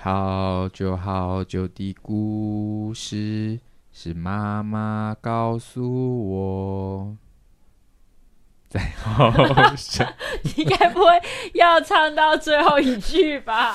好久好久的故事是妈妈告诉我。在后，你该不会要唱到最后一句吧？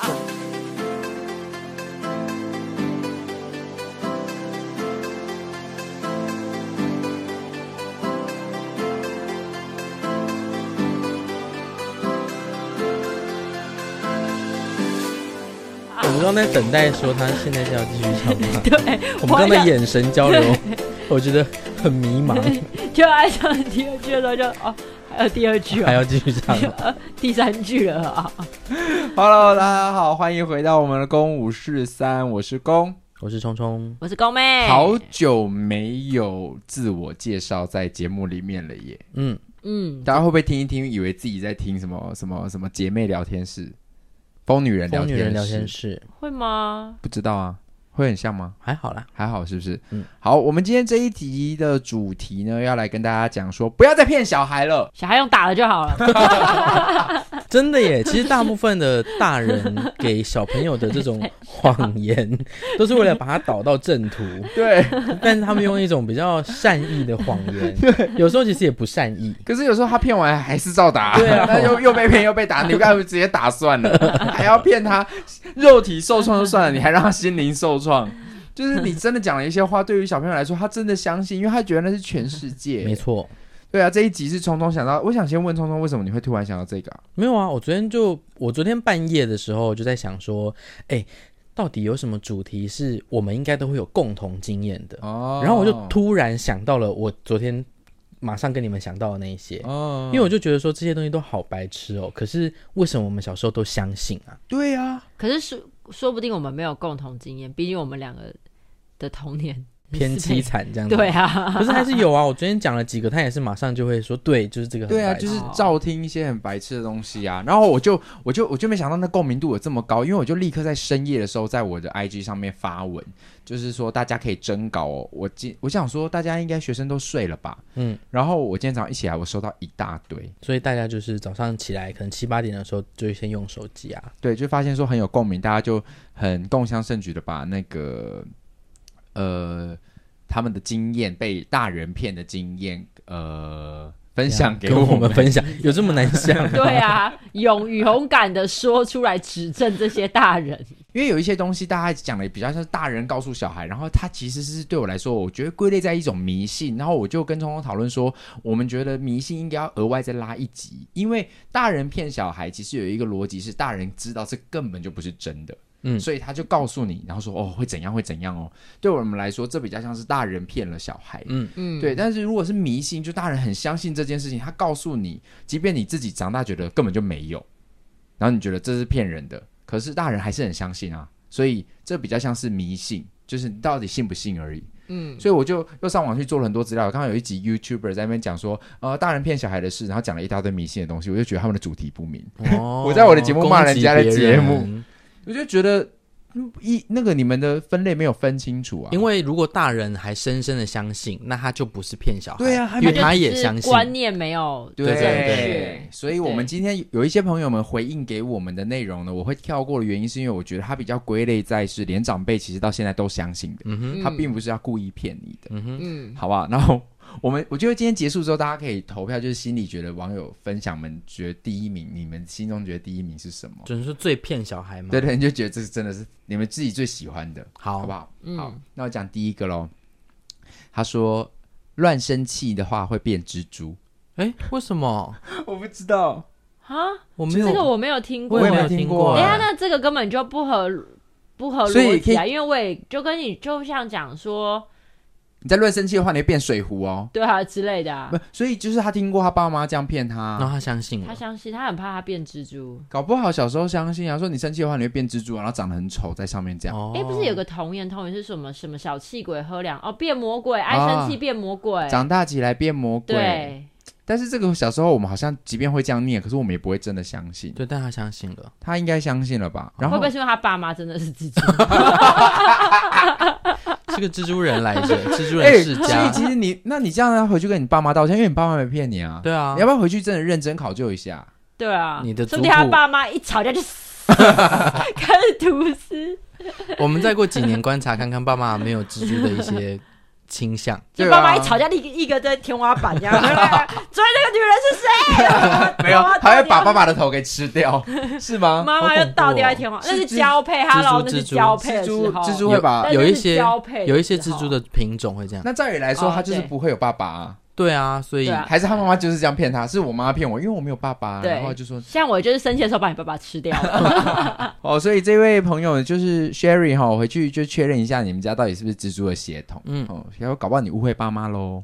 我们刚刚在等待，说他现在是要继续唱吗？对，我们刚才眼神交流，我觉得很迷茫。就爱上第二句的时候就哦，还有第二句，还要继续唱，第三句了啊！Hello，大家好，欢迎回到我们的公五四三，我是公，我是聪聪，我是公妹。好久没有自我介绍在节目里面了耶。嗯嗯，大家会不会听一听，以为自己在听什么什么什么姐妹聊天室？疯女人聊天室，疯女人聊天室。会吗？不知道啊，会很像吗？还好啦，还好是不是？嗯，好，我们今天这一集的主题呢，要来跟大家讲说，不要再骗小孩了，小孩用打了就好了。真的耶，其实大部分的大人给小朋友的这种谎言，都是为了把他导到正途。对，但是他们用一种比较善意的谎言，对，有时候其实也不善意。可是有时候他骗完还是照打，对啊，那又又被骗又被打，你干脆直接打算了，还要骗他肉体受创就算了，你还让他心灵受创，就是你真的讲了一些话，对于小朋友来说，他真的相信，因为他觉得那是全世界，没错。对啊，这一集是聪聪想到，我想先问聪聪，为什么你会突然想到这个啊？没有啊，我昨天就我昨天半夜的时候就在想说，哎，到底有什么主题是我们应该都会有共同经验的？哦，然后我就突然想到了我昨天马上跟你们想到的那一些，哦，因为我就觉得说这些东西都好白痴哦，可是为什么我们小时候都相信啊？对啊，可是说说不定我们没有共同经验，毕竟我们两个的童年。偏凄惨这样子，对啊，可是还是有啊。我昨天讲了几个，他也是马上就会说，对，就是这个。对啊，就是照听一些很白痴的东西啊。然后我就，我就，我就没想到那共鸣度有这么高，因为我就立刻在深夜的时候，在我的 IG 上面发文，就是说大家可以征稿哦。我今我想说，大家应该学生都睡了吧？嗯。然后我今天早上一起来，我收到一大堆，所以大家就是早上起来，可能七八点的时候就先用手机啊。对，就发现说很有共鸣，大家就很共襄盛举的把那个呃。他们的经验被大人骗的经验，呃，分享给我们，我们分享，有这么难想？对啊，勇于勇敢的说出来指正这些大人，因为有一些东西大家讲的比较像是大人告诉小孩，然后他其实是对我来说，我觉得归类在一种迷信，然后我就跟聪聪讨论说，我们觉得迷信应该要额外再拉一级，因为大人骗小孩，其实有一个逻辑是大人知道这根本就不是真的。嗯，所以他就告诉你，然后说哦，会怎样会怎样哦。对我们来说，这比较像是大人骗了小孩。嗯嗯，对。但是如果是迷信，就大人很相信这件事情，他告诉你，即便你自己长大觉得根本就没有，然后你觉得这是骗人的，可是大人还是很相信啊。所以这比较像是迷信，就是你到底信不信而已。嗯，所以我就又上网去做了很多资料。刚刚有一集 YouTuber 在那边讲说，呃，大人骗小孩的事，然后讲了一大堆迷信的东西，我就觉得他们的主题不明。哦，我在我的节目骂人家的节目。我就觉得一那个你们的分类没有分清楚啊，因为如果大人还深深的相信，那他就不是骗小孩，对啊，因为他也相信，观念没有对对。对，所以我们今天有一些朋友们回应给我们的内容呢，我会跳过的原因是因为我觉得他比较归类在是连长辈其实到现在都相信的，嗯。哼，他并不是要故意骗你的，嗯哼，嗯，好吧，然后。我们我觉得今天结束之后，大家可以投票，就是心里觉得网友分享们觉得第一名，你们心中觉得第一名是什么？就是最骗小孩吗？对对，你就觉得这是真的是你们自己最喜欢的，好，好不好？嗯、好，那我讲第一个喽。他说乱生气的话会变蜘蛛，哎，为什么？我不知道啊，我没有这个我没有听过，我也没有听过。哎呀，那这个根本就不合不合逻辑啊，因为我也就跟你就像讲说。你在乱生气的话，你会变水壶哦。对啊，之类的啊。不，所以就是他听过他爸妈这样骗他，然后他相信了。他相信，他很怕他变蜘蛛。搞不好小时候相信啊，说你生气的话，你会变蜘蛛，然后长得很丑，在上面这样。哎、哦，不是有个童言童语是什么？什么小气鬼喝凉哦，变魔鬼，爱生气变魔鬼，啊，长大起来变魔鬼。对。但是这个小时候我们好像即便会这样念，可是我们也不会真的相信。对，但他相信了，他应该相信了吧？然后会不会是因为他爸妈真的是蜘蛛？是个蜘蛛人来着，蜘蛛人世家。所以其实你，那你这样要回去跟你爸妈道歉，因为你爸妈没骗你啊。对啊，你要不要回去真的认真考究一下？对啊，你的，说不定他爸妈一吵架就死。开始吐丝。我们再过几年观察看看，爸妈没有蜘蛛的一些倾向。就爸妈一吵架，立一个在天花板这样。所以那个女人是谁？没有，他会把爸爸的头给吃掉，是吗？妈妈又倒掉在天花板，那是交配，哈喽，那是交配的时候。蜘蛛会把有一些有一些蜘蛛的品种会这样。那照理来说，它就是不会有爸爸啊。对啊，所以还是他妈妈就是这样骗他，是我妈妈骗我，因为我没有爸爸，然后就说像我就是生气的时候把你爸爸吃掉了。哦，所以这位朋友就是 Sherry 哈，我回去就确认一下你们家到底是不是蜘蛛的血统。嗯，哦，然后搞不好你误会爸妈喽。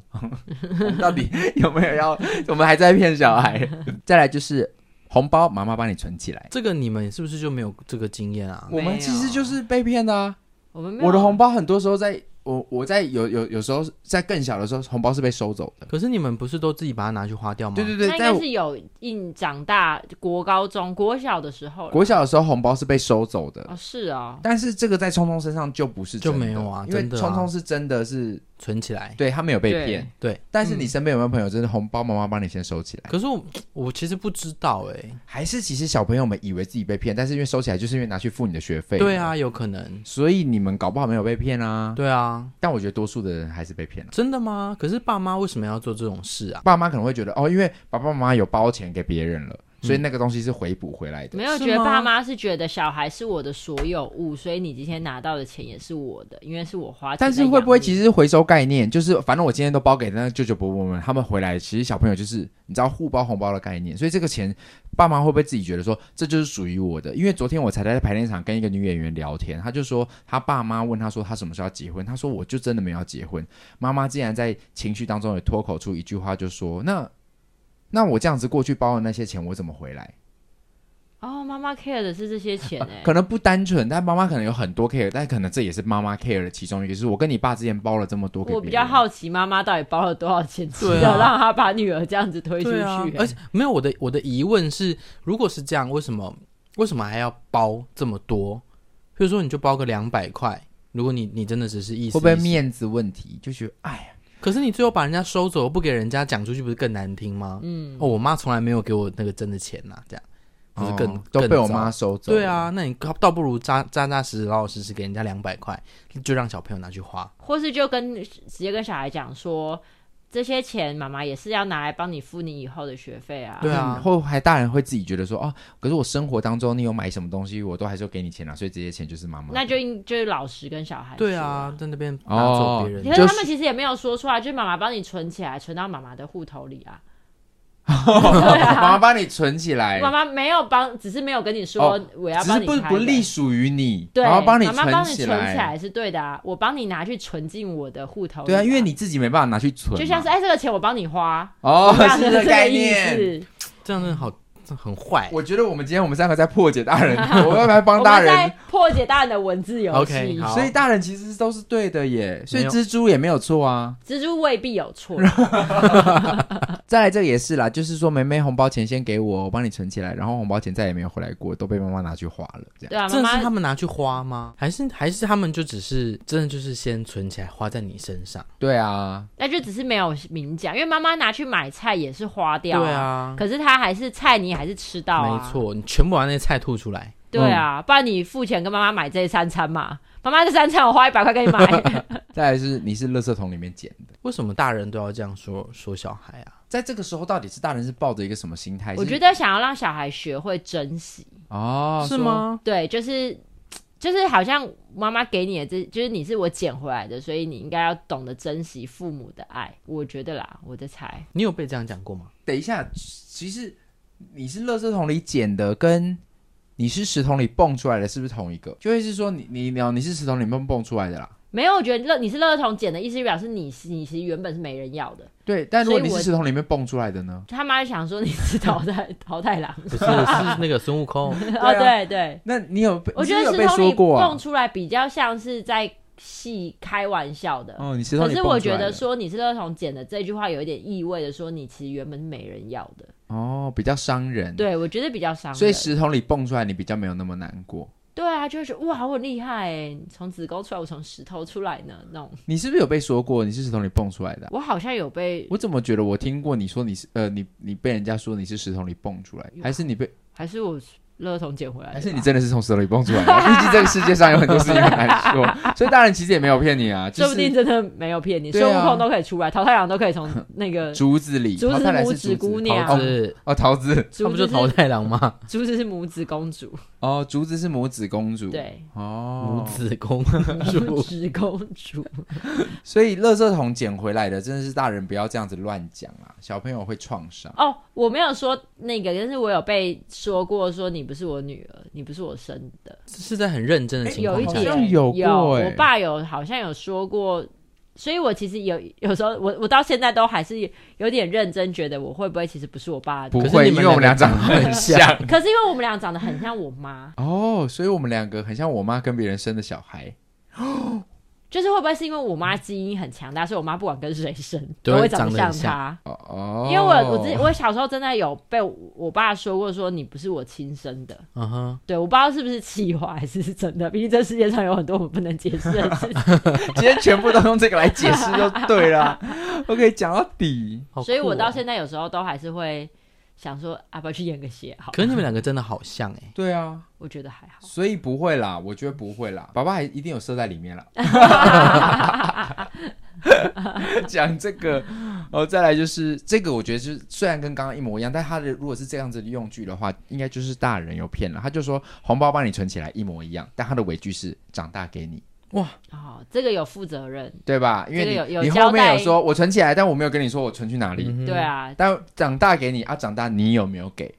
到底有没有要？我们还在骗小孩。再来就是红包，妈妈帮你存起来。这个你们是不是就没有这个经验啊？我们其实就是被骗的啊。我们我的红包很多时候在。我我在有有有时候在更小的时候，红包是被收走的。可是你们不是都自己把它拿去花掉吗？对对对，那应该是有印长大国高中国小的时候，国小的时候红包是被收走的。哦，是啊。但是这个在聪聪身上就不是就没有啊，因为聪聪是真的是存起来，对他没有被骗。对，但是你身边有没有朋友真的红包妈妈帮你先收起来？可是我我其实不知道哎，还是其实小朋友们以为自己被骗，但是因为收起来就是因为拿去付你的学费。对啊，有可能。所以你们搞不好没有被骗啊。对啊，但我觉得多。数的人还是被骗了，真的吗？可是爸妈为什么要做这种事啊？爸妈可能会觉得哦，因为爸爸妈妈有包钱给别人了。所以那个东西是回补回来的。没有觉得爸妈是觉得小孩是我的所有物，所以你今天拿到的钱也是我的，因为是我花钱。但是会不会其实是回收概念？就是反正我今天都包给那个舅舅伯伯们，他们回来其实小朋友就是你知道互包红包的概念。所以这个钱爸妈会不会自己觉得说这就是属于我的？因为昨天我才在排练场跟一个女演员聊天，她就说她爸妈问她说她什么时候要结婚，她说我就真的没有要结婚。妈妈竟然在情绪当中也脱口出一句话，就说那那我这样子过去包的那些钱我怎么回来？哦，妈妈 care 的是这些钱哎，可能不单纯，但妈妈可能有很多 care，但可能这也是妈妈 care 的其中一个。就是我跟你爸之前包了这么多，我比较好奇妈妈到底包了多少钱，值得让他把女儿这样子推出去。啊、而且没有我的我的疑问是，如果是这样，为什么为什么还要包这么多？比如说你就包个两百块，如果你你真的只是意思，会不会面子问题？就觉得哎呀，可是你最后把人家收走，不给人家讲出去，不是更难听吗？嗯，哦，我妈从来没有给我那个真的钱呐、啊，这样。就是更、哦、都被我妈收走。对啊，那你倒不如扎扎扎实实、老老实实给人家两百块，就让小朋友拿去花，或是就跟直接跟小孩讲说，这些钱妈妈也是要拿来帮你付你以后的学费啊。对啊，后还大人会自己觉得说，哦，可是我生活当中你有买什么东西，我都还是要给你钱啊，所以这些钱就是妈妈。那就应就是老实跟小孩。对啊，在那边拿走别人，可是他们其实也没有说出来，就是妈妈帮你存起来，存到妈妈的户头里啊。妈妈帮你存起来，妈妈没有帮，只是没有跟你说我要帮你。只是不不隶属于你，对，妈妈帮你存起来是对的啊，我帮你拿去存进我的户头。对啊，因为你自己没办法拿去存，就像是哎，这个钱我帮你花哦，是这个概念，这样子好。很坏，我觉得我们今天我们三个在破解大人，我要来帮大人破解大人的文字游戏。Okay, 所以大人其实都是对的耶，所以蜘蛛也没有错啊，蜘蛛未必有错。再来这个也是啦，就是说梅梅红包钱先给我，我帮你存起来，然后红包钱再也没有回来过，都被妈妈拿去花了。这样，对啊，这是他们拿去花吗？还是还是他们就只是真的就是先存起来花在你身上？对啊，那就只是没有明讲，因为妈妈拿去买菜也是花掉，对啊，可是他还是菜你还是吃到啊。没错，你全部把那些菜吐出来。对啊，嗯、不然你付钱跟妈妈买这三餐嘛。妈妈这三餐我花一百块给你买。再来是你是垃圾桶里面捡的，为什么大人都要这样说说小孩啊？在这个时候，到底是大人是抱着一个什么心态？我觉得想要让小孩学会珍惜哦，是吗？对，就是就是好像妈妈给你的这，就是你是我捡回来的，所以你应该要懂得珍惜父母的爱。我觉得啦，我的猜，你有被这样讲过吗？等一下，其实。你是垃圾桶里捡的，跟你是石桶里蹦出来的，是不是同一个？就会是说你你你你是石桶里面蹦出来的啦？没有，我觉得乐你是垃圾桶捡的意思，表示你是你其实原本是没人要的。对，但如果你是石桶里面蹦出来的呢？他妈就想说你是淘汰淘汰狼，不是是那个孙悟空 哦，对对。那你有被？我觉得石头里蹦出来比较像是在。戏开玩笑的哦，你可是我觉得说你是垃圾桶捡的这句话有一点意味的说你其实原本是没人要的哦，比较伤人。对，我觉得比较伤人。所以石头里蹦出来，你比较没有那么难过。对啊，就会觉得哇，我很厉害哎，从子宫出来，我从石头出来呢，那种。你是不是有被说过你是石头里蹦出来的？我好像有被。我怎么觉得我听过你说你是呃，你你被人家说你是石头里蹦出来，还是你被？还是我？垃圾桶捡回来，还是你真的是从石头里蹦出来的？毕竟这个世界上有很多事情很难说，所以大人其实也没有骗你啊，说不定真的没有骗你，孙悟空都可以出来，桃太郎都可以从那个竹子里，竹子拇指姑娘，哦，桃子，他不就桃太郎吗？竹子是拇指公主，哦，竹子是拇指公主，对，哦，拇指公主，拇指公主，所以垃圾桶捡回来的真的是大人不要这样子乱讲啊，小朋友会创伤。哦，我没有说那个，但是我有被说过说你不是我女儿，你不是我生的，是在很认真的情况下，有一点有过，我爸有好像有说过，所以我其实有有时候我我到现在都还是有点认真，觉得我会不会其实不是我爸的，不会，因为我们俩长得很像，可是因为我们俩长得很像我妈。哦，所以我们两个很像我妈跟别人生的小孩。就是会不会是因为我妈基因很强大，所以我妈不管跟谁生都会长得像她。哦，因为我我自己我小时候真的有被我爸说过，说你不是我亲生的。嗯哼，对，我不知道是不是气话还是是真的。毕竟这世界上有很多我们不能解释的事情。今天全部都用这个来解释就对了。OK，讲到底。所以我到现在有时候都还是会。想说要不要去验个血？好，可是你们两个真的好像哎、欸。对啊，我觉得还好，所以不会啦，我觉得不会啦，爸爸还一定有射在里面啦。讲这个，哦，再来就是这个，我觉得就是虽然跟刚刚一模一样，但他的如果是这样子的用句的话，应该就是大人有骗了。他就说红包帮你存起来一模一样，但他的尾句是长大给你。哇哦，这个有负责任，对吧？因为你有有你后面有说我存起来，但我没有跟你说我存去哪里。嗯、对啊，但长大给你啊，长大你有没有给？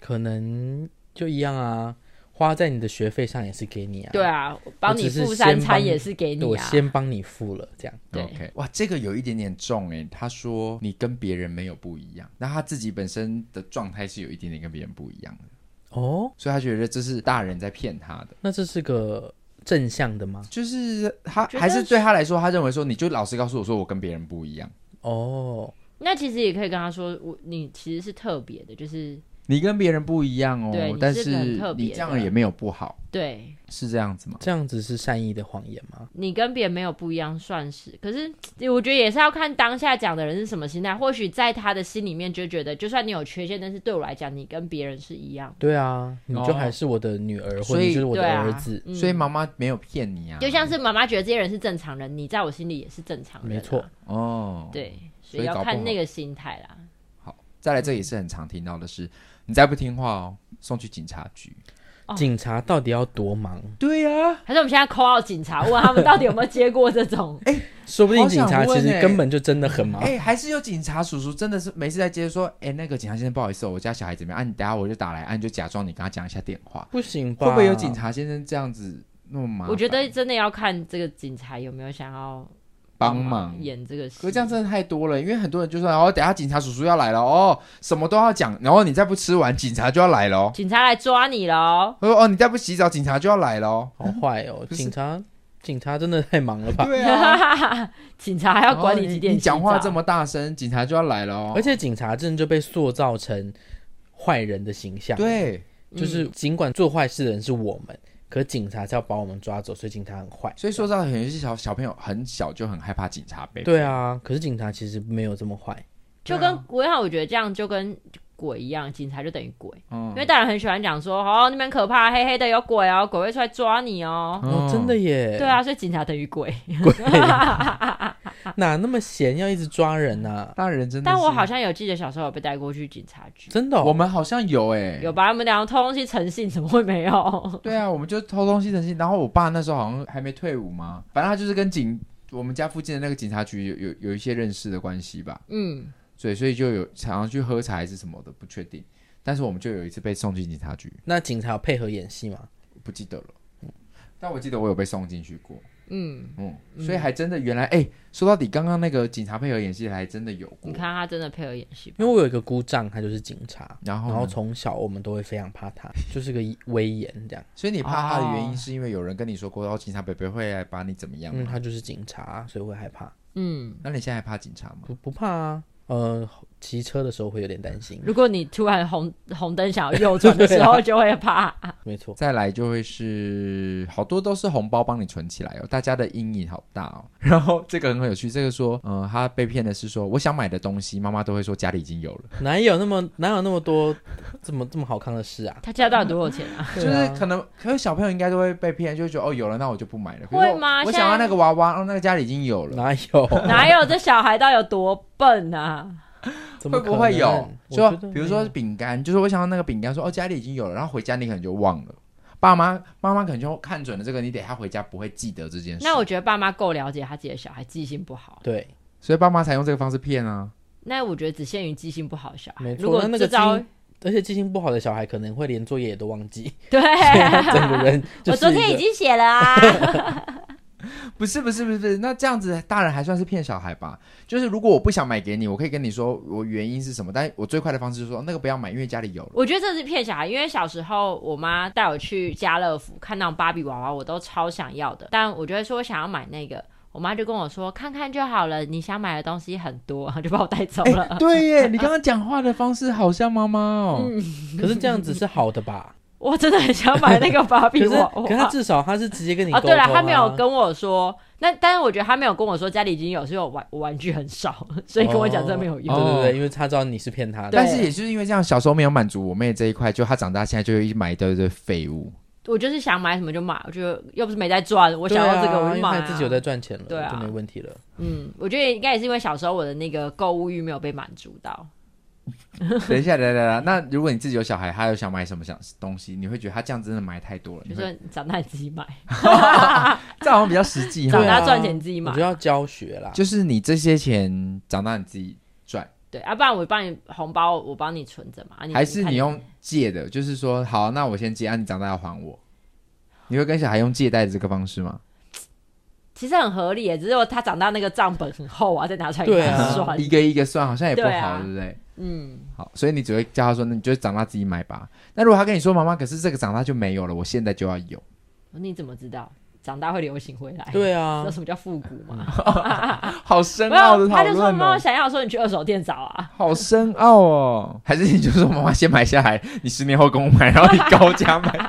可能就一样啊，花在你的学费上也是给你啊。对啊，帮你付三餐也是给你啊。我先帮你付了，这样。对，OK。哇，这个有一点点重哎。他说你跟别人没有不一样，那他自己本身的状态是有一点点跟别人不一样的哦，所以他觉得这是大人在骗他的。那这是个。正向的吗？就是他还是对他来说，他认为说，你就老实告诉我说，我跟别人不一样。哦，那其实也可以跟他说，我你其实是特别的，就是。你跟别人不一样哦，对，但是你这样也没有不好，对，是这样子吗？这样子是善意的谎言吗？你跟别人没有不一样，算是。可是 我觉得也是要看当下讲的人是什么心态。或许在他的心里面就觉得，就算你有缺陷，但是对我来讲，你跟别人是一样。对啊，你就还是我的女儿，或者就是我的儿子，所以妈妈没有骗你啊。就像是妈妈觉得这些人是正常人，你在我心里也是正常人，没错。哦，对，所以要看那个心态啦。好，再来，这也是很常听到的是。你再不听话哦，送去警察局。警察到底要多忙？对呀，还是我们现在 call 警察，问他们到底有没有接过这种？哎，说不定警察其实根本就真的很忙。哎，还是有警察叔叔真的是没事在接，说，哎，那个警察先生不好意思，我家小孩怎么样？啊，你等下我就打来，啊，你就假装你跟他讲一下电话。不行吧？会不会有警察先生这样子那么忙？我觉得真的要看这个警察有没有想要。帮忙演这个戏，可是这样真的太多了，因为很多人就说：“哦，等下警察叔叔要来了哦，什么都要讲，然后你再不吃完，警察就要来了，警察来抓你了。”他说：“哦，你再不洗澡，警察就要来了，好坏哦，警察，警察真的太忙了吧？对啊，警察还要管你几点？你讲话这么大声，警察就要来了哦。而且警察真的就被塑造成坏人的形象，对，就是尽管做坏事的人是我们。”可警察是要把我们抓走，所以警察很坏。所以说到很些小小朋友很小就很害怕警察被。对啊，可是警察其实没有这么坏。就跟我好，我觉得这样就跟鬼一样，警察就等于鬼。嗯。因为大人很喜欢讲说，哦，那边可怕，黑黑的有鬼哦，鬼会出来抓你哦。哦，真的耶。对啊，所以警察等于鬼。鬼。哪那么闲要一直抓人呢？大人真的。但我好像有记得小时候有被带过去警察局。真的，我们好像有哎，有把我们两个偷东西成性，怎么会没有？对啊，我们就偷东西成性。然后我爸那时候好像还没退伍嘛，反正他就是跟警我们家附近的那个警察局有有有一些认识的关系吧。嗯，所以所以就有常常去喝茶还是什么的，不确定。但是我们就有一次被送进警察局。那警察有配合演戏吗？不记得了。但我记得我有被送进去过。嗯嗯，所以还真的原来哎、欸，说到底，刚刚那个警察配合演戏还真的有过。你看他真的配合演戏，因为我有一个姑丈，他就是警察，然后然后从小我们都会非常怕他，就是个威严这样。所以你怕他的原因是因为有人跟你说过，然哦，警察伯伯会来把你怎么样？嗯，他就是警察，所以会害怕。嗯，那你现在还怕警察吗？不不怕啊，嗯骑车的时候会有点担心。如果你突然红红灯想要右转的时候，就会怕。没错。再来就会是好多都是红包帮你存起来哦，大家的阴影好大哦。然后这个很有趣，这个说，嗯、呃，他被骗的是说，我想买的东西，妈妈都会说家里已经有了。哪有那么哪有那么多这么这么好看的事啊？他家到底多少钱啊？就是可能，可能小朋友应该都会被骗，就觉得哦有了，那我就不买了。会吗？我想要那个娃娃，哦，那个家里已经有了。哪有？哪有？这小孩到底有多笨啊？会不会有？说比如说饼干，就是我想到那个饼干，说哦家里已经有了，然后回家你可能就忘了。爸妈妈妈可能就看准了这个，你等他回家不会记得这件事。那我觉得爸妈够了解他自己的小孩，记性不好。对，所以爸妈才用这个方式骗啊。那我觉得只限于记性不好的小孩。没错，如果那个招，而且记性不好的小孩可能会连作业也都忘记。对，整个人 我昨天已经写了啊。不是不是不是，那这样子大人还算是骗小孩吧？就是如果我不想买给你，我可以跟你说我原因是什么，但我最快的方式就是说那个不要买，因为家里有了。我觉得这是骗小孩，因为小时候我妈带我去家乐福看那种芭比娃娃，我都超想要的，但我觉得说我想要买那个，我妈就跟我说看看就好了，你想买的东西很多，然后就把我带走了。欸、对耶，你刚刚讲话的方式好像妈妈哦，嗯、可是这样子是好的吧？我真的很想买那个芭比娃娃，可是，可是他至少他是直接跟你啊，啊，对了，他没有跟我说，那但是我觉得他没有跟我说家里已经有，所以我玩我玩具很少，所以跟我讲这没有用。哦、对对对，因为他知道你是骗他的，但是也就是因为这样，小时候没有满足我妹这一块，就她长大现在就一买一堆堆废物。我就是想买什么就买，我觉得又不是没在赚，我想要这个我就买、啊，自己有在赚钱了，对啊，就没问题了。嗯，我觉得应该也是因为小时候我的那个购物欲没有被满足到。等一下，等等等，那如果你自己有小孩，他又想买什么想东西，你会觉得他这样真的买太多了？就说长大你自己买，这好像比较实际。长大赚钱自己买，我就要教学啦。就是你这些钱长大你自己赚，对，要、啊、不然我帮你红包，我帮你存着嘛。还是你用借的？就是说，好，那我先借，啊，你长大要还我。你会跟小孩用借贷这个方式吗？其实很合理耶，只是他长大那个账本很厚啊，再拿出来一个算，啊，一个一个算，好像也不好，对，啊、对不对？嗯，好，所以你只会叫他说，那你就长大自己买吧。那如果他跟你说，妈妈，可是这个长大就没有了，我现在就要有，你怎么知道长大会流行回来？对啊，知道什么叫复古吗？好深奥的讨论哦。他就说，妈妈想要说你去二手店找啊，好深奥哦。还是你就说，妈妈先买下来，你十年后跟我买，然后你高价卖。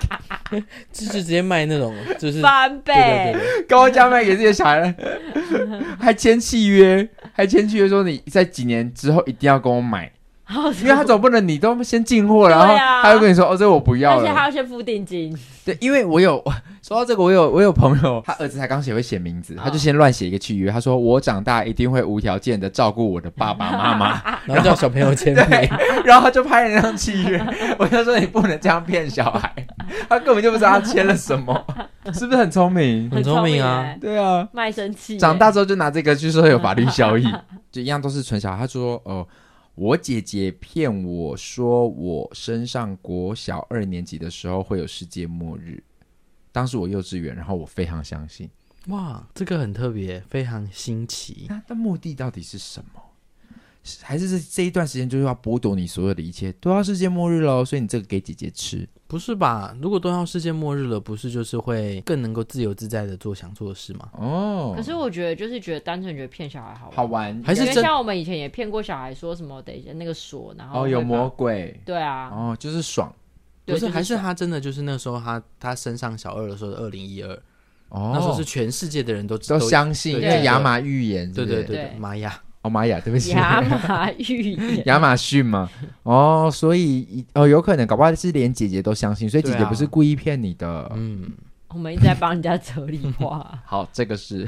就是直接卖那种，就是翻倍，对对对，高价卖给这些小孩，还签契约，还签契约说你在几年之后一定要跟我买。因为他总不能你都先进货，然后他又跟你说哦，这我不要了，而且他要先付定金。对，因为我有说到这个，我有我有朋友，他儿子才刚学会写名字，他就先乱写一个契约，他说我长大一定会无条件的照顾我的爸爸妈妈，然后叫小朋友签名，然后他就拍了那张契约。我就说你不能这样骗小孩，他根本就不知道他签了什么，是不是很聪明？很聪明啊，对啊，卖身契，长大之后就拿这个去说有法律效益，就一样都是存小孩。他说哦。我姐姐骗我说，我升上国小二年级的时候会有世界末日。当时我幼稚园，然后我非常相信。哇，这个很特别，非常新奇。那的目的到底是什么？还是这这一段时间就是要剥夺你所有的一切，都要世界末日喽，所以你这个给姐姐吃。不是吧？如果都要世界末日了，不是就是会更能够自由自在的做想做的事吗？哦，可是我觉得就是觉得单纯觉得骗小孩好玩，好玩，还是因为像我们以前也骗过小孩，说什么等一下那个锁，然后哦有魔鬼，对啊，哦就是爽，不是，还是他真的就是那时候他他升上小二的时候，二零一二，哦，那时候是全世界的人都都相信，因为亚马预言，对对对，玛雅。哦，玛雅，对不起，亚马逊，亚马逊嘛，哦，所以哦，有可能搞不好是连姐姐都相信，所以姐姐不是故意骗你的。啊、嗯，我们一直在帮人家整理化。好，这个是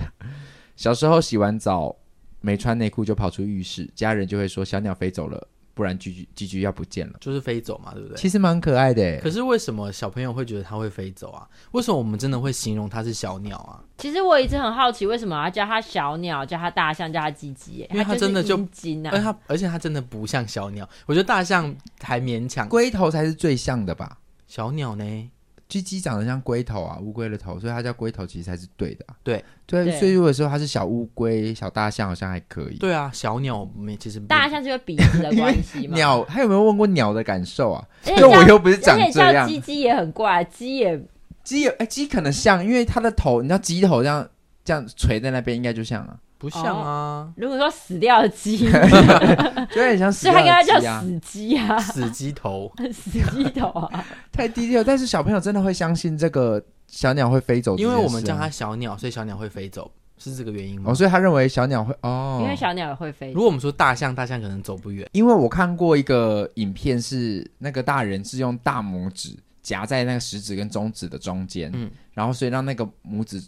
小时候洗完澡没穿内裤就跑出浴室，家人就会说小鸟飞走了。不然居居居居要不见了，就是飞走嘛，对不对？其实蛮可爱的。可是为什么小朋友会觉得它会飞走啊？为什么我们真的会形容它是小鸟啊？其实我一直很好奇，为什么要叫它小鸟，叫它大象，叫它鸡鸡？因为它真的就金啊，而它而且它真的不像小鸟。我觉得大象还勉强，龟头才是最像的吧？小鸟呢？鸡鸡长得像龟头啊，乌龟的头，所以它叫龟头，其实才是对的、啊。对对，对所以如果说它是小乌龟、小大象，好像还可以。对啊，小鸟没其实大象是因为鼻子的关系嘛？鸟，他有没有问过鸟的感受啊？因为我又不是长这样。鸡鸡也很怪，鸡也鸡也哎，鸡可能像，因为它的头，你知道鸡头这样这样垂在那边，应该就像啊。不像啊。如果说死掉的鸡，就有点像 死掉的鸡啊。所以他应该叫死鸡啊，死鸡头，死鸡头啊，太低调。但是小朋友真的会相信这个小鸟会飞走，因为我们叫它小鸟，所以小鸟会飞走。是这个原因吗？哦，所以他认为小鸟会哦，因为小鸟也会飞。如果我们说大象，大象可能走不远。因为我看过一个影片，是那个大人是用大拇指夹在那个食指跟中指的中间，嗯，然后所以让那个拇指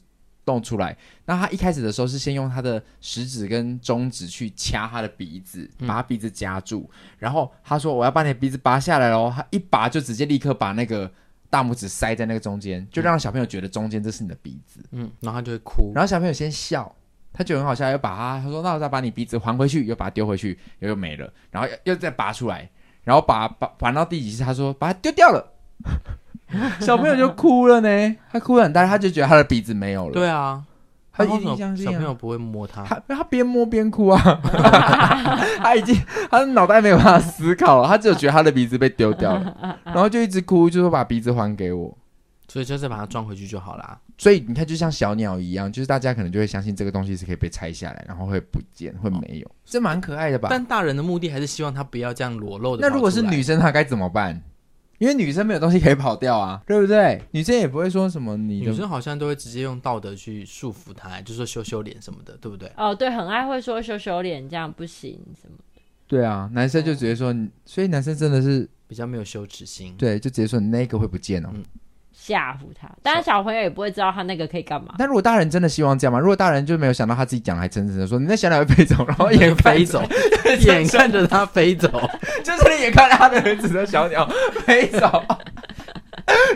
动出来。那他一开始的时候是先用他的食指跟中指去掐他的鼻子，把他鼻子夹住，嗯，然后他说我要把你的鼻子拔下来喽，他一拔就直接立刻把那个。大拇指塞在那个中间，就让小朋友觉得中间这是你的鼻子，嗯，然后他就会哭，然后小朋友先笑，他就很好笑，又把他他说那我再把你鼻子还回去，又把它丢回去，又又没了，然后又再拔出来，然后把把还到第几次，他说把它丢掉了，小朋友就哭了呢，他哭了很大，他就觉得他的鼻子没有了，对啊。他一定相信、啊、小朋友不会摸他，他他边摸边哭啊！他已经他的脑袋没有办法思考了，他只有觉得他的鼻子被丢掉了，然后就一直哭，就说把鼻子还给我，所以就再把它装回去就好啦。所以你看，就像小鸟一样，就是大家可能就会相信这个东西是可以被拆下来，然后会不见，会没有，这蛮可爱的吧？但大人的目的还是希望他不要这样裸露的。那如果是女生，她该怎么办？因为女生没有东西可以跑掉啊，对不对？女生也不会说什么你，女生好像都会直接用道德去束缚她，就说羞羞脸什么的，对不对？哦，对，很爱会说羞羞脸这样不行什么的。对啊，男生就直接说，哦、所以男生真的是比较没有羞耻心。对，就直接说你那个会不见哦。嗯吓唬他，当然小朋友也不会知道他那个可以干嘛。但如果大人真的希望这样吗？如果大人就没有想到他自己讲，还真的说你那小鸟会飞走，然后 眼飞走，眼看着他飞走，就是你眼看着他的儿子的小鸟飞走，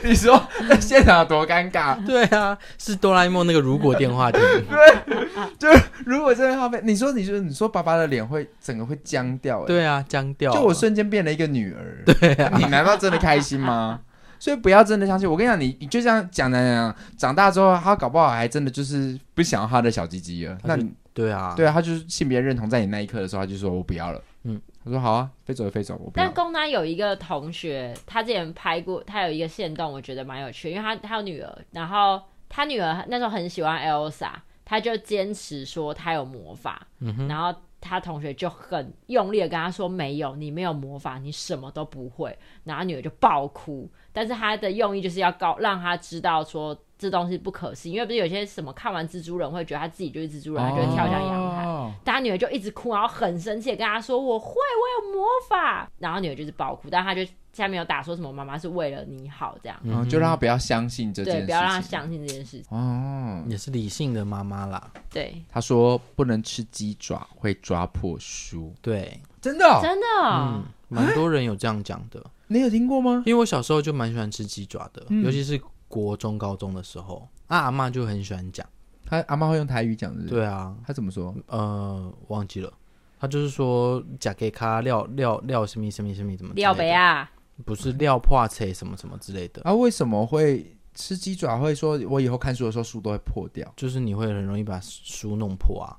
你说那现场有多尴尬？对啊，是哆啦 A 梦那个如果电话亭。对，就是如果真的要飞，你说你说你说爸爸的脸会整个会僵掉？对啊，僵掉。就我瞬间变了一个女儿。对啊，你难道真的开心吗？所以不要真的相信我，跟你讲，你你就这样讲讲讲，长大之后他搞不好还真的就是不想要他的小鸡鸡了。那你对啊，对啊，他就是性别认同在你那一刻的时候，他就说我不要了。嗯，他说好啊，飞走就飞走，我不要。但公男有一个同学，他之前拍过，他有一个线动，我觉得蛮有趣，因为他他有女儿，然后他女儿那时候很喜欢 Elsa，他就坚持说他有魔法，嗯哼，然后。他同学就很用力的跟他说：“没有，你没有魔法，你什么都不会。”然后女儿就爆哭，但是他的用意就是要告让他知道说这东西不可信，因为不是有些什么看完蜘蛛人会觉得他自己就是蜘蛛人，他就会跳下阳台。哦、但他女儿就一直哭，然后很生气的跟他说：“我会，我有魔法。”然后女儿就是爆哭，但他就。下面有打说什么？妈妈是为了你好，这样，嗯，就让他不要相信这件事情，对，不要让他相信这件事情。哦，也是理性的妈妈啦。对，他说不能吃鸡爪，会抓破书。对，真的，真的，嗯，蛮多人有这样讲的。你有听过吗？因为我小时候就蛮喜欢吃鸡爪的，尤其是国中、高中的时候，啊，阿妈就很喜欢讲。他阿妈会用台语讲的。对啊，他怎么说？呃，忘记了。他就是说，假给卡料料料什么什么什么怎么料杯啊。不是料破菜什么什么之类的啊？为什么会吃鸡爪？会说我以后看书的时候书都会破掉，就是你会很容易把书弄破啊。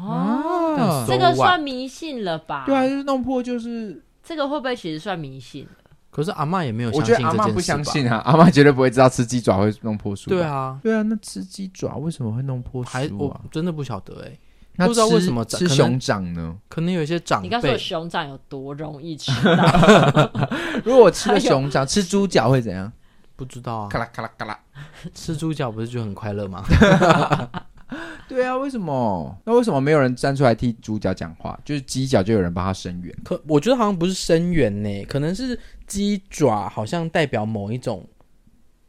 哦，这个算迷信了吧？对啊，就是弄破就是这个会不会其实算迷信？可是阿妈也没有，我觉得阿妈不相信啊，阿妈绝对不会知道吃鸡爪会弄破书。对啊，对啊，那吃鸡爪为什么会弄破书啊？我真的不晓得哎。那不知道为什么吃熊掌呢？可能有一些长辈。你告诉我熊掌有多容易吃到？如果我吃了熊掌，吃猪脚会怎样？不知道啊。咔啦咔啦咔啦，吃猪脚不是就很快乐吗？对啊，为什么？那为什么没有人站出来替主角讲话？就是鸡脚就有人帮他伸援。可我觉得好像不是伸援呢，可能是鸡爪好像代表某一种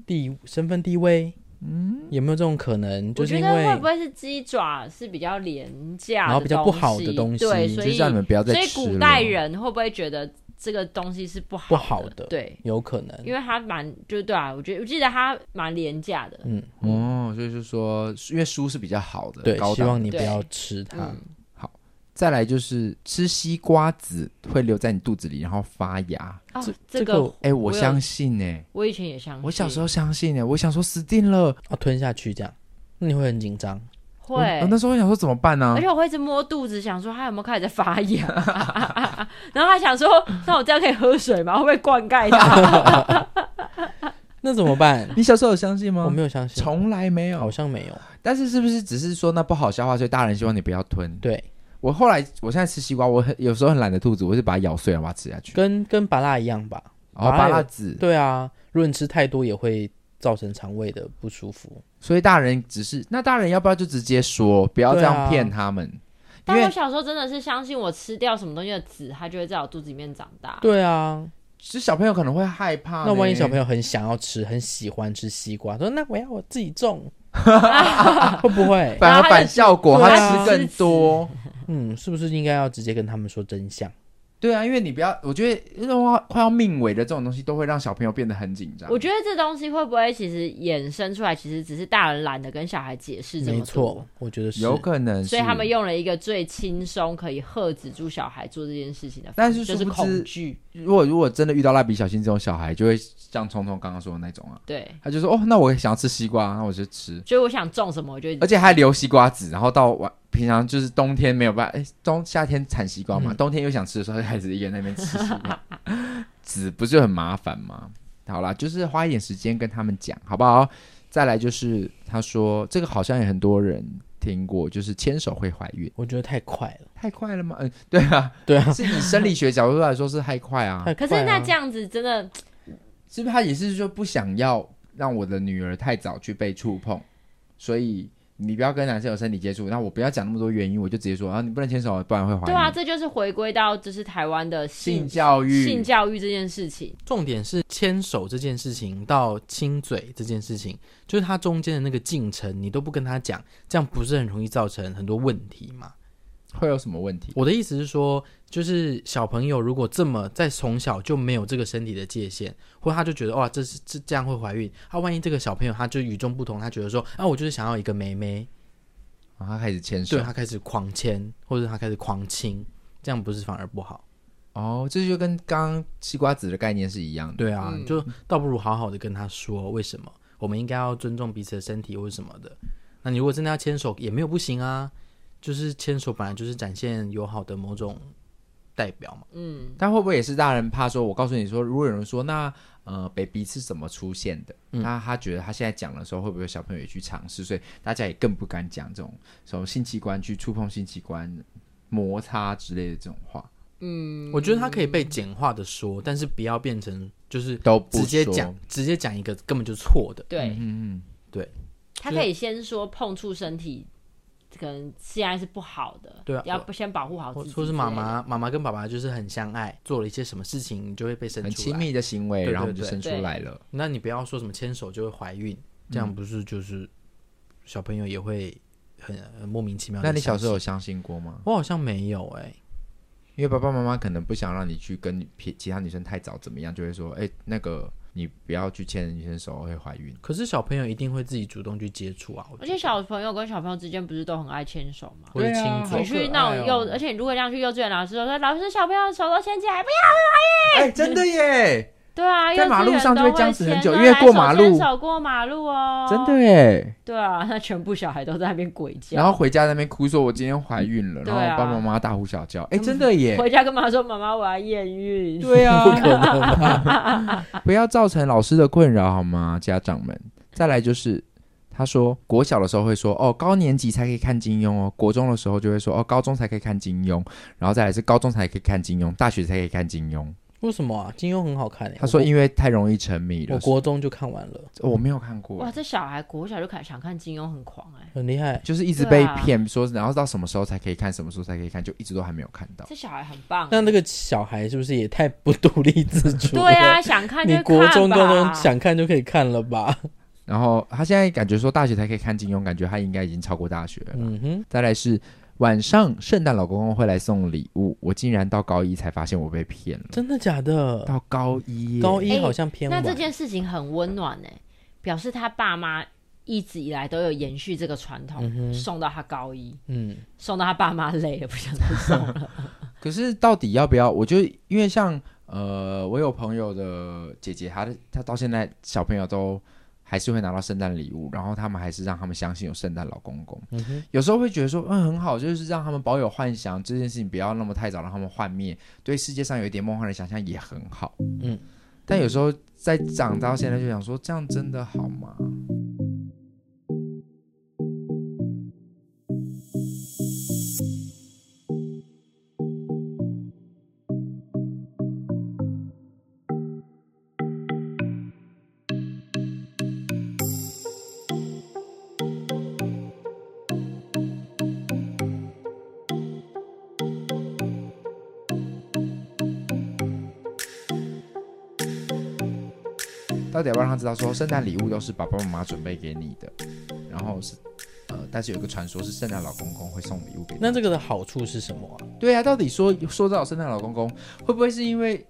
地身份地位。嗯，有没有这种可能？就是因为我觉得会不会是鸡爪是比较廉价，然后比较不好的东西，对，所以让你们不要再吃。所以古代人会不会觉得这个东西是不好的？不好的，对，有可能，因为它蛮，就是对啊，我觉得我记得它蛮廉价的。嗯，哦，所以就是说，因为书是比较好的，对，希望你不要吃它。好再来就是吃西瓜子会留在你肚子里，然后发芽。哦，这个哎、欸，我相信呢、欸。我以前也相信。我小时候相信呢、欸，我想说死定了，要吞下去这样，那你会很紧张。会。我那时候我想说怎么办呢、啊？而且我会一直摸肚子，想说它有没有开始在发芽。然后还想说，那我这样可以喝水吗？会不会灌溉它？那怎么办？你小时候有相信吗？我没有相信，从来没有，好像没有。但是是不是只是说那不好消化，所以大人希望你不要吞？对。我后来，我现在吃西瓜，我很有时候很懒得吐子，我是把它咬碎了把它吃下去。跟跟拔蜡一样吧？哦，芭乐籽。对啊，如果你吃太多也会造成肠胃的不舒服。所以大人只是，那大人要不要就直接说，不要这样骗他们？但我小时候真的是相信，我吃掉什么东西的籽，它就会在我肚子里面长大。对啊，其实小朋友可能会害怕。那万一小朋友很想要吃，很喜欢吃西瓜，说那我要我自己种，会不会反而反效果？他吃更多。嗯，是不是应该要直接跟他们说真相？对啊，因为你不要，我觉得那种快要命尾的这种东西，都会让小朋友变得很紧张。我觉得这东西会不会其实衍生出来，其实只是大人懒得跟小孩解释这么多。没错，我觉得是有可能。所以他们用了一个最轻松可以吓止住小孩做这件事情的方式，但是就是恐惧。如果如果真的遇到蜡笔小新这种小孩，就会像聪聪刚刚说的那种啊。对，他就说哦，那我也想要吃西瓜，那我就吃。所以我想种什么，我就而且还留西瓜籽，然后到晚。平常就是冬天没有办法，哎，冬夏天产西瓜嘛，嗯、冬天又想吃的时候，孩子一个人在那边吃西瓜，籽不是很麻烦吗？好啦，就是花一点时间跟他们讲，好不好？再来就是他说这个好像也很多人听过，就是牵手会怀孕，我觉得太快了，太快了吗？嗯，对啊，对啊，是以生理学角度来说是太快啊。可是那这样子真的，是不是他也是说不想要让我的女儿太早去被触碰，所以。你不要跟男生有身体接触，那我不要讲那么多原因，我就直接说啊，你不能牵手，不然会怀孕。对啊，这就是回归到就是台湾的性，性教育、性教育这件事情。重点是牵手这件事情到亲嘴这件事情，就是它中间的那个进程，你都不跟他讲，这样不是很容易造成很多问题吗？会有什么问题？我的意思是说，就是小朋友如果这么在从小就没有这个身体的界限，或他就觉得哇，这是这这样会怀孕。他、啊、万一这个小朋友他就与众不同，他觉得说啊，我就是想要一个妹妹，然后他开始牵手，对，他开始狂牵，或者他开始狂亲，这样不是反而不好？哦，这就跟刚刚西瓜子的概念是一样的。对啊，嗯、就倒不如好好的跟他说，为什么我们应该要尊重彼此的身体，或者什么的。那你如果真的要牵手，也没有不行啊。就是牵手本来就是展现友好的某种代表嘛，嗯，但会不会也是大人怕说？我告诉你说，如果有人说那呃，baby 是怎么出现的？嗯、那他觉得他现在讲的时候，会不会小朋友也去尝试？所以大家也更不敢讲这种什么性器官去触碰性器官摩擦之类的这种话。嗯，我觉得他可以被简化的说，但是不要变成就是都直接讲，直接讲一个根本就错的。对，嗯嗯，对，他可以先说碰触身体。可能现在是不好的，对啊，要不先保护好自己。说是妈妈，妈妈跟爸爸就是很相爱，做了一些什么事情，你就会被生出来，很亲密的行为，对对对，然后就生出来了。那你不要说什么牵手就会怀孕，这样不是就是小朋友也会很，很莫名其妙。那你小时候有相信过吗？我好像没有哎、欸，因为爸爸妈妈可能不想让你去跟其他女生太早怎么样，就会说，哎、欸，那个。你不要去牵女生手会怀孕，可是小朋友一定会自己主动去接触啊！而且小朋友跟小朋友之间不是都很爱牵手吗？会亲嘴，你去那种幼，而且你如果这样去幼稚园，老师说，老师小朋友手都牵起来，不要怀孕！哎，真的耶！对啊，在马路上就会僵持很久，因为过马路，牵手过马路哦，真的耶！对啊，那全部小孩都在那边鬼叫，然后回家在那边哭说：“我今天怀孕了。”然后爸爸妈妈大呼小叫。哎，真的耶！回家跟妈妈说：“妈妈，我要验孕。”对啊，不可能，不要造成老师的困扰好吗？家长们。再来就是，他说国小的时候会说：“哦，高年级才可以看金庸哦。”国中的时候就会说：“哦，高中才可以看金庸。”然后再来是高中才可以看金庸，大学才可以看金庸。为什么啊？金庸很好看诶。他说因为太容易沉迷了。我国中就看完了，我没有看过。哇，这小孩国小就开始想看金庸，很狂诶，很厉害。就是一直被骗说，然后到什么时候才可以看，什么时候才可以看，就一直都还没有看到。这小孩很棒。那那个小孩是不是也太不独立自主？对啊，想看就看。你国中、都能想看就可以看了吧？然后他现在感觉说大学才可以看金庸，感觉他应该已经超过大学了。嗯哼。再来是。晚上，圣诞老公公会来送礼物，我竟然到高一才发现我被骗了。真的假的？到高一，高一好像偏晚。欸，那这件事情很温暖哎，表示他爸妈一直以来都有延续这个传统，嗯、送到他高一，嗯，送到他爸妈累了，不想再送了。可是到底要不要？我就因为像呃，我有朋友的姐姐，她她到现在小朋友都。还是会拿到圣诞礼物，然后他们还是让他们相信有圣诞老公公。嗯，有时候会觉得说，嗯，很好，就是让他们保有幻想，这件事情不要那么太早让他们幻灭，对世界上有一点梦幻的想象也很好。嗯，但有时候在长到现在就想说，这样真的好吗？到底要不要让他知道说，圣诞礼物都是爸爸妈妈准备给你的，然后是呃，但是有一个传说是圣诞老公公会送礼物给你。那这个的好处是什么啊？对啊，到底说说到圣诞老公公会不会是因为，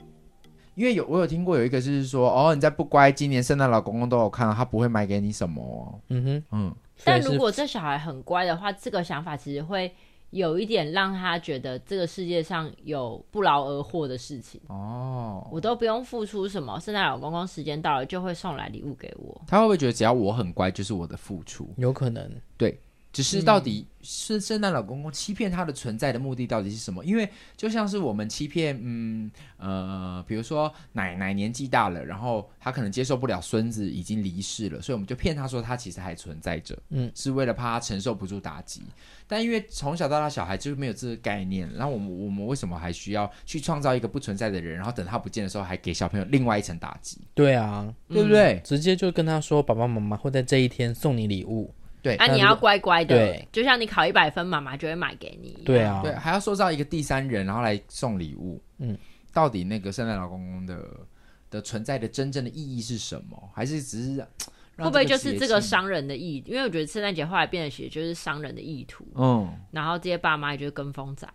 因为有我有听过有一个就是说，哦，你再不乖，今年圣诞老公公都有看到，他不会买给你什么。嗯哼，嗯。但如果这小孩很乖的话，这个想法其实会。有一点让他觉得这个世界上有不劳而获的事情哦，我都不用付出什么，圣诞老公公时间到了就会送来礼物给我。他会不会觉得只要我很乖就是我的付出？有可能，对。只是到底是圣诞老公公欺骗他的存在的目的到底是什么？因为就像是我们欺骗，嗯呃，比如说奶奶年纪大了，然后他可能接受不了孙子已经离世了，所以我们就骗他说他其实还存在着，嗯，是为了怕他承受不住打击。但因为从小到大小孩就没有这个概念，然后我们我们为什么还需要去创造一个不存在的人，然后等他不见的时候还给小朋友另外一层打击？对啊，对不对？直接就跟他说爸爸妈妈会在这一天送你礼物。对，啊，你要乖乖的，对，就像你考一百分，妈妈就会买给你。对啊，对，还要塑造一个第三人，然后来送礼物。嗯，到底那个圣诞老公公的的存在的真正的意义是什么？还是只是会不会就是这个商人的意？因为我觉得圣诞节后来变得其实就是商人的意图。嗯，然后这些爸妈也就是跟风仔。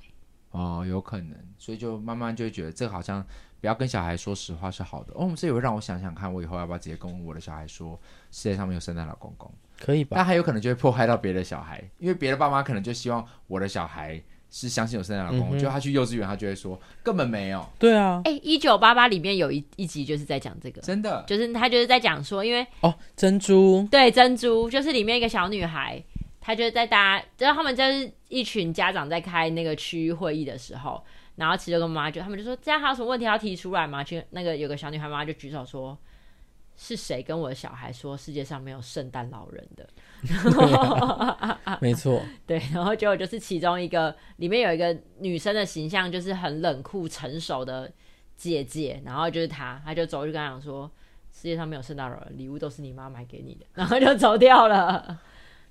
哦，有可能，所以就慢慢就会觉得这个好像不要跟小孩说实话是好的。哦，这也会让我想想看，我以后要不要直接跟我的小孩说，世界上没有圣诞老公公。可以吧？但还有可能就会迫害到别的小孩，因为别的爸妈可能就希望我的小孩是相信有圣诞老公公，就、嗯、他去幼稚园，他就会说根本没有。对啊，哎、欸，一九八八里面有一一集就是在讲这个，真的，就是他就是在讲说，因为哦，珍珠，对，珍珠就是里面一个小女孩，她就是在大家，就是他们就是一群家长在开那个区域会议的时候，然后其中个妈妈就他们就说，这样还有什么问题要提出来吗？去那个有个小女孩妈妈就举手说。是谁跟我的小孩说世界上没有圣诞老人的？没错，对，然后结果就是其中一个里面有一个女生的形象，就是很冷酷成熟的姐姐，然后就是她，她就走去跟她讲说，世界上没有圣诞老人，礼物都是你妈买给你的，然后就走掉了。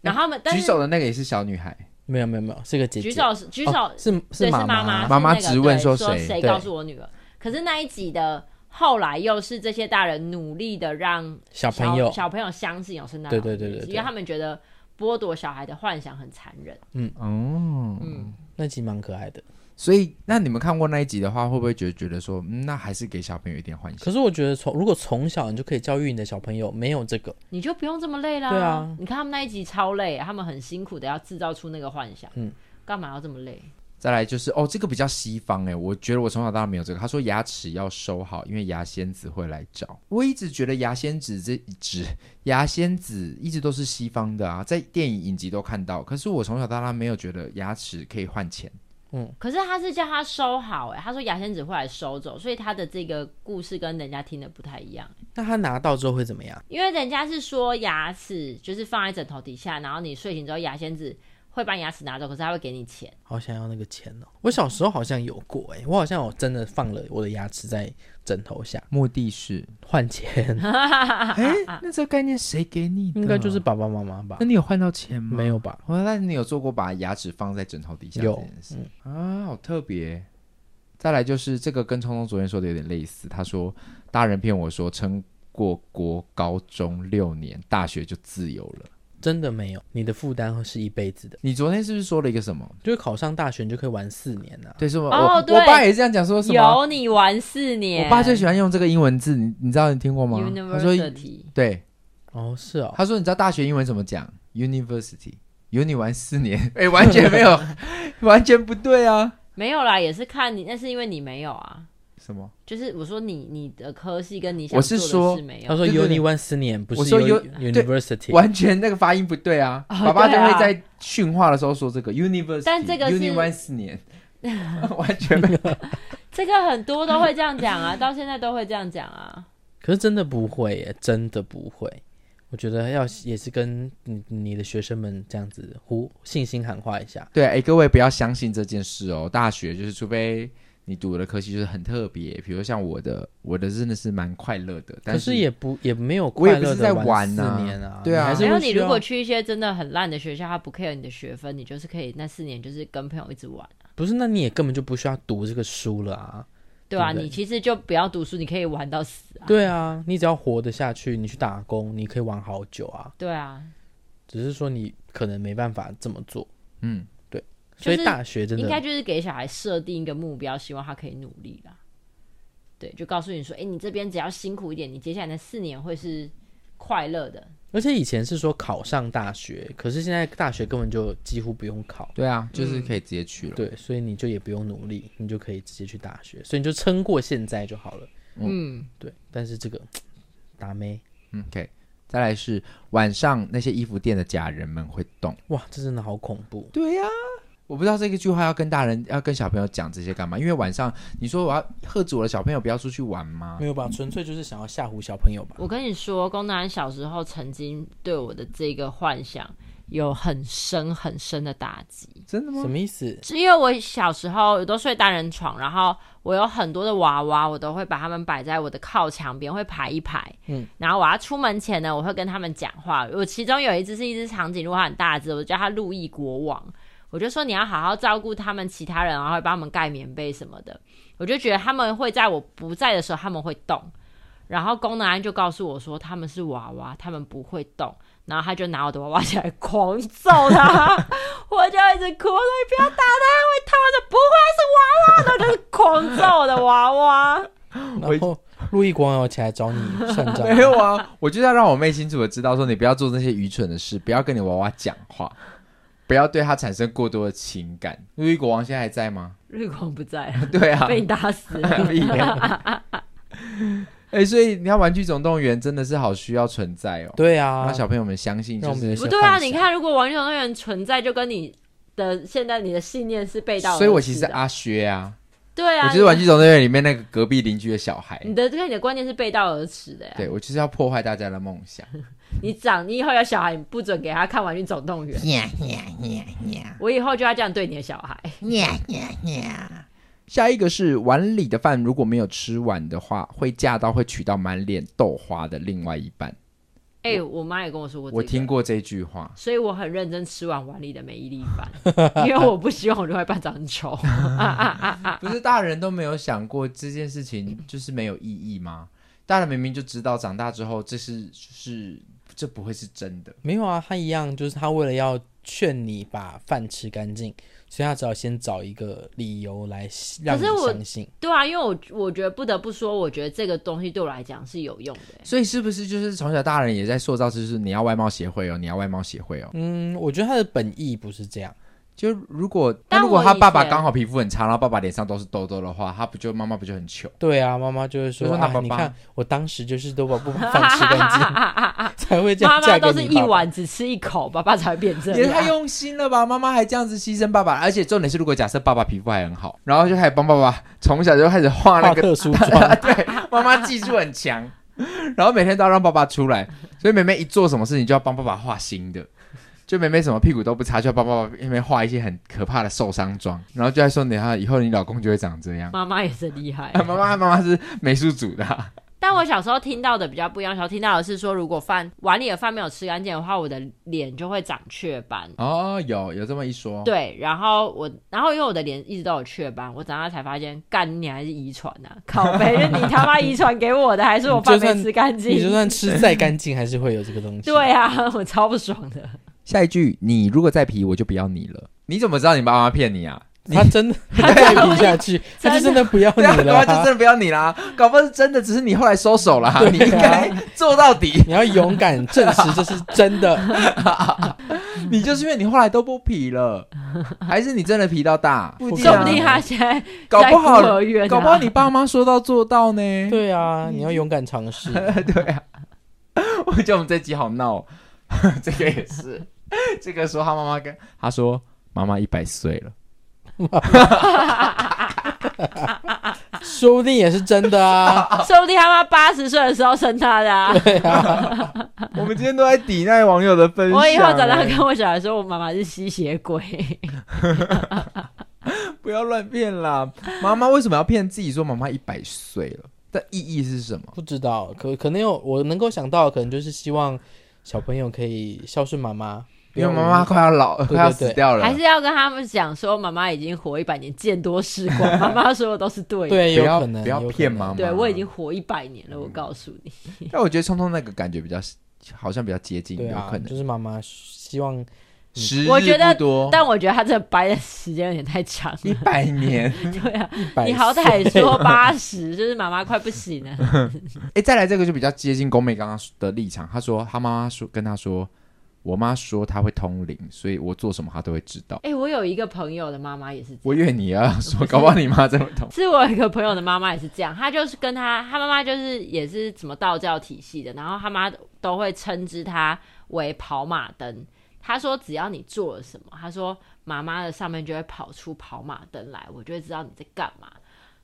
然后他们但举手的那个也是小女孩，没有没有没有，是个姐姐。举手是举手是是妈妈，妈妈质问说谁谁告诉我女儿？可是那一集的。后来又是这些大人努力的让小朋友小朋友相信有圣诞老人，对对对对，因为他们觉得剥夺小孩的幻想很残忍。嗯哦，嗯，那集蛮可爱的。所以，那你们看过那一集的话，会不会觉得觉得说，嗯，那还是给小朋友一点幻想？可是我觉得从如果从小你就可以教育你的小朋友，没有这个，你就不用这么累啦。对啊，你看他们那一集超累，他们很辛苦的要制造出那个幻想。嗯，干嘛要这么累？再来就是哦，这个比较西方哎，我觉得我从小到大没有这个。他说牙齿要收好，因为牙仙子会来找。我一直觉得牙仙子这只 牙仙子一直都是西方的啊，在电影影集都看到。可是我从小到大没有觉得牙齿可以换钱。嗯，可是他是叫他收好哎，他说牙仙子会来收走，所以他的这个故事跟人家听的不太一样。那他拿到之后会怎么样？因为人家是说牙齿就是放在枕头底下，然后你睡醒之后牙仙子。会把牙齿拿走，可是他会给你钱。好想要那个钱哦！我小时候好像有过哎、欸，我好像我真的放了我的牙齿在枕头下，目的是换钱。哎、欸，那这个概念谁给你的？应该就是爸爸妈妈吧？那你有换到钱吗？没有吧？那你有做过把牙齿放在枕头底下这件事？啊，好特别。再来就是这个跟聪聪昨天说的有点类似，他说大人骗我说撑过国高中六年，大学就自由了。真的没有，你的负担会是一辈子的。你昨天是不是说了一个什么？就是考上大学你就可以玩四年呢、啊？对，是吗？哦，对，我爸也是这样讲，说什么有你玩四年。我爸最喜欢用这个英文字，你你知道你听过吗？University。他说对，哦，是哦。他说你知道大学英文怎么讲？University，有你玩四年，哎、欸，完全没有，完全不对啊。没有啦，也是看你，那是因为你没有啊。什么？就是我说你你的科系跟你想做的事没有。他说 Uni One 四年不是。我说 U University，完全那个发音不对啊！哦、爸爸就会在训话的时候说这个 University，但这个是 Uni One 四年，完全没有。这个很多都会这样讲啊，到现在都会这样讲啊。可是真的不会耶，真的不会。我觉得要也是跟你你的学生们这样子呼信心喊话一下。对，哎，各位不要相信这件事哦。大学就是除非你读的科系就是很特别，比如像我的，我的真的是蛮快乐的。但是，可是也不也没有快乐的在玩四年啊。对啊，然后你如果去一些真的很烂的学校，他不 care 你的学分，你就是可以那四年就是跟朋友一直玩啊。不是，那你也根本就不需要读这个书了啊。对啊，你其实就不要读书，你可以玩到死啊。对啊，你只要活得下去，你去打工，你可以玩好久啊。对啊，只是说你可能没办法这么做。嗯，对。所以大学真的应该就是给小孩设定一个目标，希望他可以努力啦。对，就告诉你说，哎，你这边只要辛苦一点，你接下来的四年会是快乐的。而且以前是说考上大学，可是现在大学根本就几乎不用考。对啊，就是可以直接去了。嗯、对，所以你就也不用努力，你就可以直接去大学，所以你就撑过现在就好了。嗯，对。但是这个打咩？嗯，OK。再来是晚上那些衣服店的假人们会动。哇，这真的好恐怖。对呀、啊。我不知道这个句话要跟大人、要跟小朋友讲这些干嘛？因为晚上你说我要喝阻了小朋友不要出去玩吗？没有吧，纯粹就是想要吓唬小朋友吧。我跟你说，龚南小时候曾经对我的这个幻想有很深很深的打击。真的吗？什么意思？是因为我小时候我都睡单人床，然后我有很多的娃娃，我都会把他们摆在我的靠墙边，会排一排。嗯，然后我要出门前呢，我会跟他们讲话。我其中有一只是一只长颈鹿，它很大只，我叫它路易国王。我就说你要好好照顾他们，其他人然后会帮他们盖棉被什么的。我就觉得他们会在我不在的时候他们会动，然后功能安就告诉我说他们是娃娃，他们不会动。然后他就拿我的娃娃起来狂揍他，我就一直哭说你不要打他，会痛。他说不会是娃娃，他就是狂揍我的娃娃。然后陆易光要起来找你算账，没有啊，我就要让我妹清楚的知道说你不要做那些愚蠢的事，不要跟你娃娃讲话。不要对他产生过多的情感。路易国王现在还在吗？路易国王不在对啊，被你打死了。哎、欸，所以你看《玩具总动员》真的是好需要存在哦。对啊，让小朋友们相信就是不对啊。你看，如果《玩具总动员》存在，就跟你的现在你的信念是背道而驰。所以我其实阿薛啊。对啊，我就是《玩具总动员》里面那个隔壁邻居的小孩。你的跟你的观念是背道而驰的呀。对，我就是要破坏大家的梦想。你长，你以后有小孩，你不准给他看《玩具总动员》。我以后就要这样对你的小孩。下一个是碗里的饭如果没有吃完的话，会嫁到会娶到满脸豆花的另外一半。哎、欸，我妈也跟我说过、这个，我听过这句话，所以我很认真吃完碗里的每一粒饭，因为我不希望我另外一半长很丑。不是大人都没有想过这件事情就是没有意义吗？大人明明就知道长大之后这是是这不会是真的。没有啊，他一样就是他为了要劝你把饭吃干净。所以他只好先找一个理由来让你相信，对啊，因为我我觉得不得不说，我觉得这个东西对我来讲是有用的。所以是不是就是从小大人也在塑造，就是你要外貌协会哦，你要外貌协会哦？嗯，我觉得他的本意不是这样。就如果，但如果他爸爸刚好皮肤很差，然后爸爸脸上都是痘痘的话，他不就妈妈不就很糗？对啊，妈妈就会说，说爸爸啊，你看我当时就是都把不把饭吃干净，才会这样。妈妈都是一碗只吃一口，爸爸才会变这样。也太用心了吧！妈妈还这样子牺牲爸爸，而且重点是，如果假设爸爸皮肤还很好，然后就开始帮爸爸从小就开始画那个特殊妆，对，妈妈技术很强，然后每天都要让爸爸出来，所以妹妹一做什么事情就要帮爸爸画新的。就妹妹什么屁股都不擦，就要帮爸爸因为画一些很可怕的受伤妆，然后就在说你哈，以后你老公就会长这样。妈妈也是厉害，妈妈妈妈是美术组的、啊。但我小时候听到的比较不一样，小时候听到的是说，如果饭碗里的饭没有吃干净的话，我的脸就会长雀斑。哦，有有这么一说。对，然后我，然后因为我的脸一直都有雀斑，我长大才发现，干你还是遗传呐，靠北，是你他妈遗传给我的，还是我 饭没吃干净？你就算吃再干净，还是会有这个东西。对啊，我超不爽的。下一句，你如果再皮，我就不要你了。你怎么知道你爸妈骗你啊？他真的，他再皮下去，他就真的不要你了，啊，他就真的不要你啦。搞不好是真的，只是你后来收手了，啊。你应该做到底，你要勇敢证实这是真的。你就是因为你后来都不皮了，还是你真的皮到大？说不定他现在搞不好，搞不好你爸妈说到做到呢。对啊，你要勇敢尝试。对啊，我觉得我们这集好闹，这个也是。这个时候，他妈妈跟他说：“妈妈一百岁了。”说说不定也是真的啊，说不定他妈八十岁的时候生他的啊。对啊，我们今天都在抵赖网友的分享。我以后长大跟我小孩说，我妈妈是吸血鬼。不要乱骗啦！妈妈为什么要骗自己说妈妈一百岁了？的意义是什么？不知道，可可能有我能够想到，可能就是希望小朋友可以孝顺妈妈，因为妈妈快要老，快要死掉了，还是要跟他们讲说妈妈已经活一百年，见多识广，妈妈说的都是对的，对，有可能不要骗妈妈。对我已经活一百年了，我告诉你。但我觉得聪聪那个感觉比较，好像比较接近，有可能就是妈妈希望。我觉得，但我觉得他这掰的时间有点太长，一百年。对啊，你好歹说八十，就是妈妈快不行了。哎，再来这个就比较接近宫妹刚刚的立场。她说她妈妈说跟她说，我妈说她会通灵，所以我做什么她都会知道。哎，我有一个朋友的妈妈也是，我以为你要说，搞不好你妈这么通。是我有一个朋友的妈妈也是这样，她就是跟她，她妈妈就是也是什么道教体系的，然后她妈都会称之她为跑马灯。她说：“只要你做了什么，她说妈妈的上面就会跑出跑马灯来，我就会知道你在干嘛。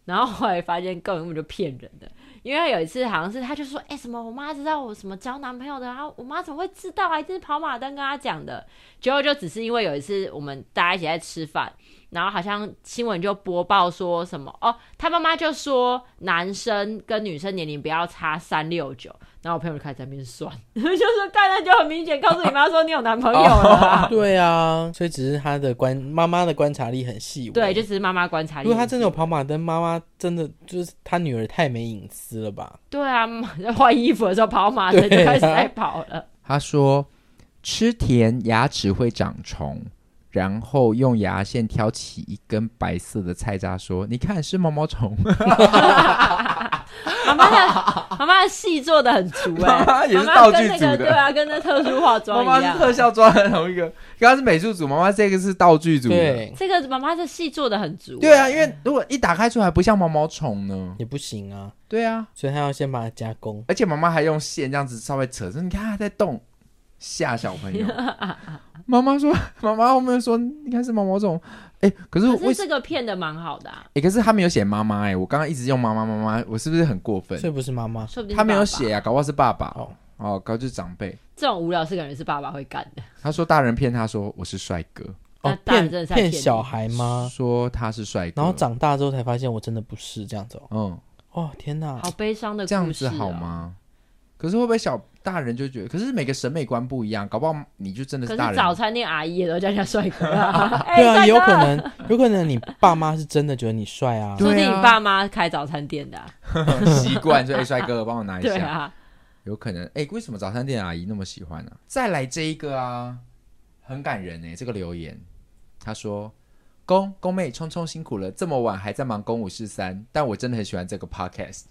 然后后来发现根本就骗人的，因为有一次好像是他就说：‘哎、什么我妈知道我什么交男朋友的，然后我妈怎么会知道啊？一定是跑马灯跟他讲的。’结果就只是因为有一次我们大家一起在吃饭，然后好像新闻就播报说什么哦，他妈妈就说男生跟女生年龄不要差三六九。”然后我朋友就开始在那边算，就是干那就很明显告诉你妈说你有男朋友了。对啊，所以只是他的观妈妈的观察力很细微。对，就只是妈妈观察力。如果他真的有跑马灯，妈妈真的就是他女儿太没隐私了吧？对啊，在换衣服的时候跑马灯就开始在跑了。啊、他说吃甜牙齿会长虫，然后用牙线挑起一根白色的菜渣，说：“你看是毛毛虫。”妈妈的妈妈戏做的很足哎、欸，妈妈也是道具组的，对啊，跟那特殊化妆一样。妈妈是特效妆的同一个，刚刚是美术组，妈妈这个是道具组的。对，这个妈妈的戏做的很足、欸。对啊，因为如果一打开出来不像毛毛虫呢，也不行啊。对啊，所以他要先把它加工，而且妈妈还用线这样子稍微扯着，你看它在动，吓小朋友。妈妈说，妈妈后面说，你看是毛毛虫。哎、欸，可是我可是这个骗的蛮好的啊！哎、欸，可是他没有写妈妈哎，我刚刚一直用妈妈妈妈，我是不是很过分？所以不是妈妈，说不定他没有写啊，搞不好是爸爸哦哦，搞就是长辈。这种无聊事感觉是爸爸会干的。他说大人骗他说我是帅哥哦，骗骗小孩吗？说他是帅哥，然后长大之后才发现我真的不是这样子哦。嗯，哦天哪，好悲伤的故事、啊，这样子好吗？可是会不会小大人就觉得？可是每个审美观不一样，搞不好你就真的是大人。可是早餐店阿姨也都叫人家帅哥啊。对啊，也有可能，有可能你爸妈是真的觉得你帅啊。说不定你爸妈开早餐店的、啊，习惯就：“哎，帅哥，帮我拿一下。”对啊，有可能。哎，为什么早餐店阿姨那么喜欢呢、啊？再来这一个啊，很感人哎，这个留言，他说：“公公妹聪聪辛苦了，这么晚还在忙公五四三，但我真的很喜欢这个 podcast。”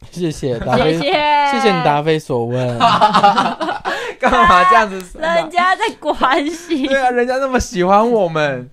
谢谢谢谢，谢谢你答非所问。干嘛这样子？人家在关心。对啊，人家那么喜欢我们。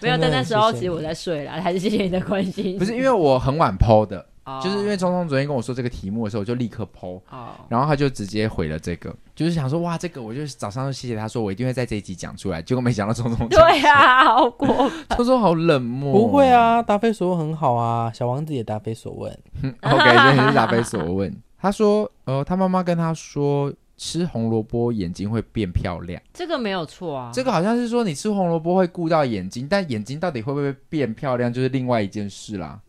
没有，但那时候其实我在睡了，还是谢谢你的关心。不是因为我很晚 po 的。就是因为聪聪昨天跟我说这个题目的时候，我就立刻 po，然后他就直接回了这个，就是想说哇，这个我就早上就谢谢他说我一定会在这一集讲出来，结果没想到聪聪对啊，好过分，聪聪好冷漠，不会啊，答非所问很好啊，小王子也答非所问，OK，也是答非所问。他说，呃，他妈妈跟他说吃红萝卜眼睛会变漂亮，这个没有错啊，这个好像是说你吃红萝卜会顾到眼睛，但眼睛到底会不会变漂亮，就是另外一件事啦。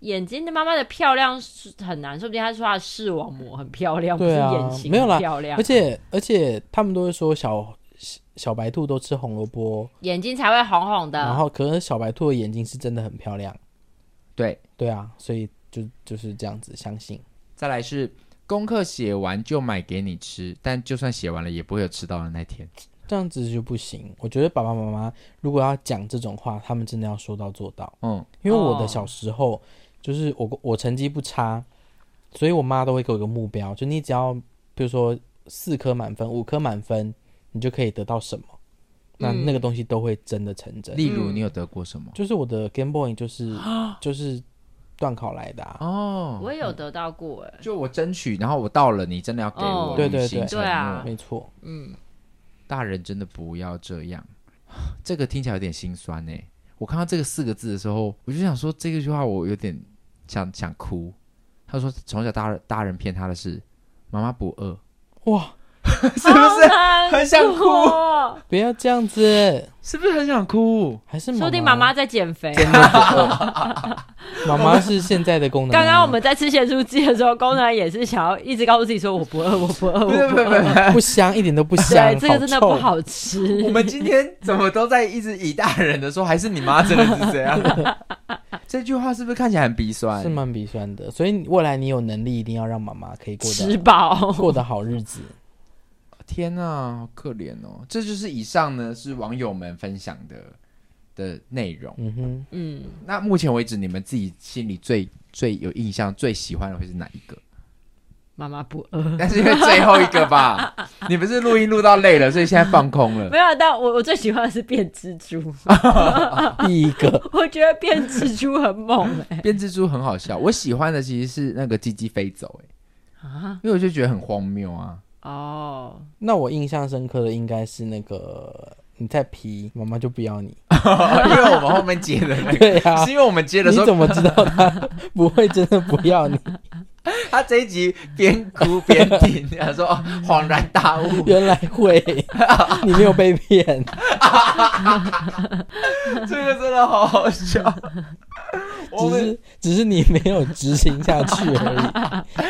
眼睛的妈妈的漂亮是很难，说不定她说他的视网膜很漂亮，对啊，不是眼睛没有啦，漂亮。而且而且他们都会说小小白兔都吃红萝卜，眼睛才会红红的。然后可能小白兔的眼睛是真的很漂亮，对对啊，所以就就是这样子相信。再来是功课写完就买给你吃，但就算写完了也不会有吃到的那天，这样子就不行。我觉得爸爸妈妈如果要讲这种话，他们真的要说到做到。嗯，因为我的小时候。哦就是我我成绩不差，所以我妈都会给我一个目标，就你只要比如说四科满分、五科满分，你就可以得到什么，那那个东西都会真的成真。例如你有得过什么？就是我的 Game Boy 就是就是断考来的哦，我也有得到过哎，就我争取，然后我到了，你真的要给我，对对对对啊，没错，嗯，大人真的不要这样，这个听起来有点心酸哎。我看到这个四个字的时候，我就想说这个句话我有点。想想哭。他说从小大人大人骗他的是妈妈不饿，哇。是不是很想哭？不要这样子，是不是很想哭？还是说不定妈妈在减肥？妈妈是现在的功能。刚刚我们在吃咸酥鸡的时候，功能也是想要一直告诉自己说：“我不饿，我不饿，我不饿。”不香，一点都不香。对，这个真的不好吃。我们今天怎么都在一直以大人的说，还是你妈真的是这样？这句话是不是看起来很鼻酸？是蛮鼻酸的。所以未来你有能力，一定要让妈妈可以过得吃饱，过得好日子。天呐，好可怜哦！这就是以上呢是网友们分享的的内容。嗯哼，嗯，那目前为止，你们自己心里最最有印象、最喜欢的会是哪一个？妈妈不饿，但是因为最后一个吧，你不是录音录到累了，所以现在放空了。没有，但我我最喜欢的是变蜘蛛。第一个，我觉得变蜘蛛很猛哎、欸，变蜘蛛很好笑。我喜欢的其实是那个鸡鸡飞走哎、欸，啊，因为我就觉得很荒谬啊。哦，oh. 那我印象深刻的应该是那个你在皮，妈妈就不要你，因为我们后面接的那个，对啊，是因为我们接的时候，你怎么知道他不会真的不要你？他这一集边哭边听，他说恍然大悟，原来会，你没有被骗，这个真的好好笑。只是只是你没有执行下去而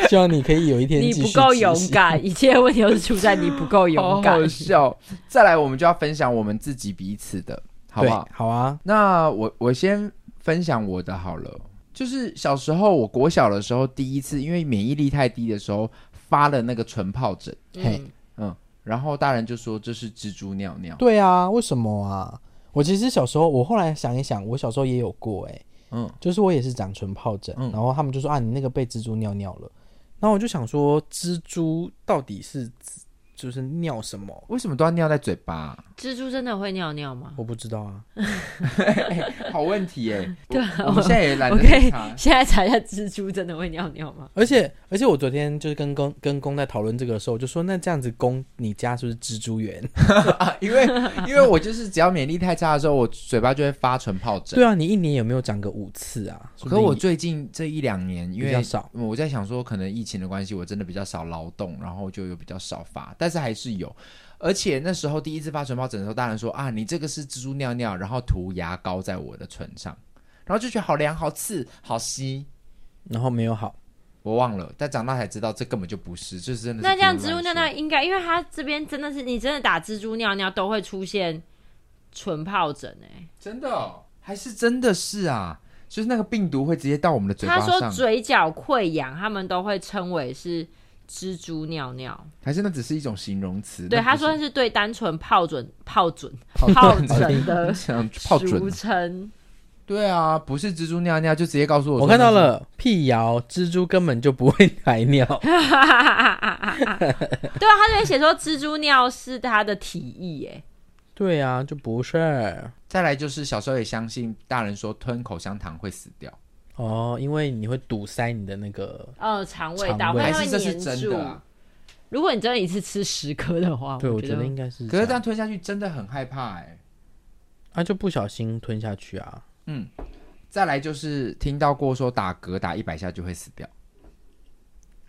已，希望你可以有一天。你不够勇敢，一切问题都是出在你不够勇敢。好，好笑。再来，我们就要分享我们自己彼此的，好不好？好啊。那我我先分享我的好了。就是小时候，我国小的时候，第一次因为免疫力太低的时候，发了那个唇疱疹。嗯嘿，嗯，然后大人就说这是蜘蛛尿尿。对啊，为什么啊？我其实小时候，我后来想一想，我小时候也有过、欸，哎。嗯，就是我也是长唇疱疹，嗯、然后他们就说啊，你那个被蜘蛛尿尿了，然后我就想说，蜘蛛到底是？就是尿什么？为什么都要尿在嘴巴？蜘蛛真的会尿尿吗？我不知道啊。好问题哎。对，我们现在也懒得查。我可以现在查一下，蜘蛛真的会尿尿吗？而且而且，我昨天就是跟公跟公在讨论这个的时候，我就说那这样子，公你家是不是蜘蛛园？因为因为我就是只要免疫力太差的时候，我嘴巴就会发唇疱疹。对啊，你一年有没有长个五次啊？可我最近这一两年因为比较少，我在想说，可能疫情的关系，我真的比较少劳动，然后就有比较少发。但是还是有，而且那时候第一次发唇疱疹的时候，大人说啊，你这个是蜘蛛尿尿，然后涂牙膏在我的唇上，然后就觉得好凉、好刺、好吸，然后没有好，我忘了。但长大才知道，这根本就不是，就是真的是。那这样蜘蛛尿尿应该，因为它这边真的是你真的打蜘蛛尿尿都会出现唇疱疹哎，真的、哦、还是真的是啊？就是那个病毒会直接到我们的嘴巴上。他说嘴角溃疡，他们都会称为是。蜘蛛尿尿，还是那只是一种形容词？对，他说的是对单纯疱疹、疱疹、疱疹的 俗称。对啊，不是蜘蛛尿尿，就直接告诉我。我看到了，辟谣，蜘蛛根本就不会排尿。对啊，他这边写说蜘蛛尿是他的体液，耶。对啊，就不是。再来就是小时候也相信大人说吞口香糖会死掉。哦，因为你会堵塞你的那个呃肠胃道，还是这是真的啊？如果你真的一次吃十颗的话，对，我觉得应该是。可是这样吞下去真的很害怕哎，啊，就不小心吞下去啊。嗯，再来就是听到过说打嗝打一百下就会死掉。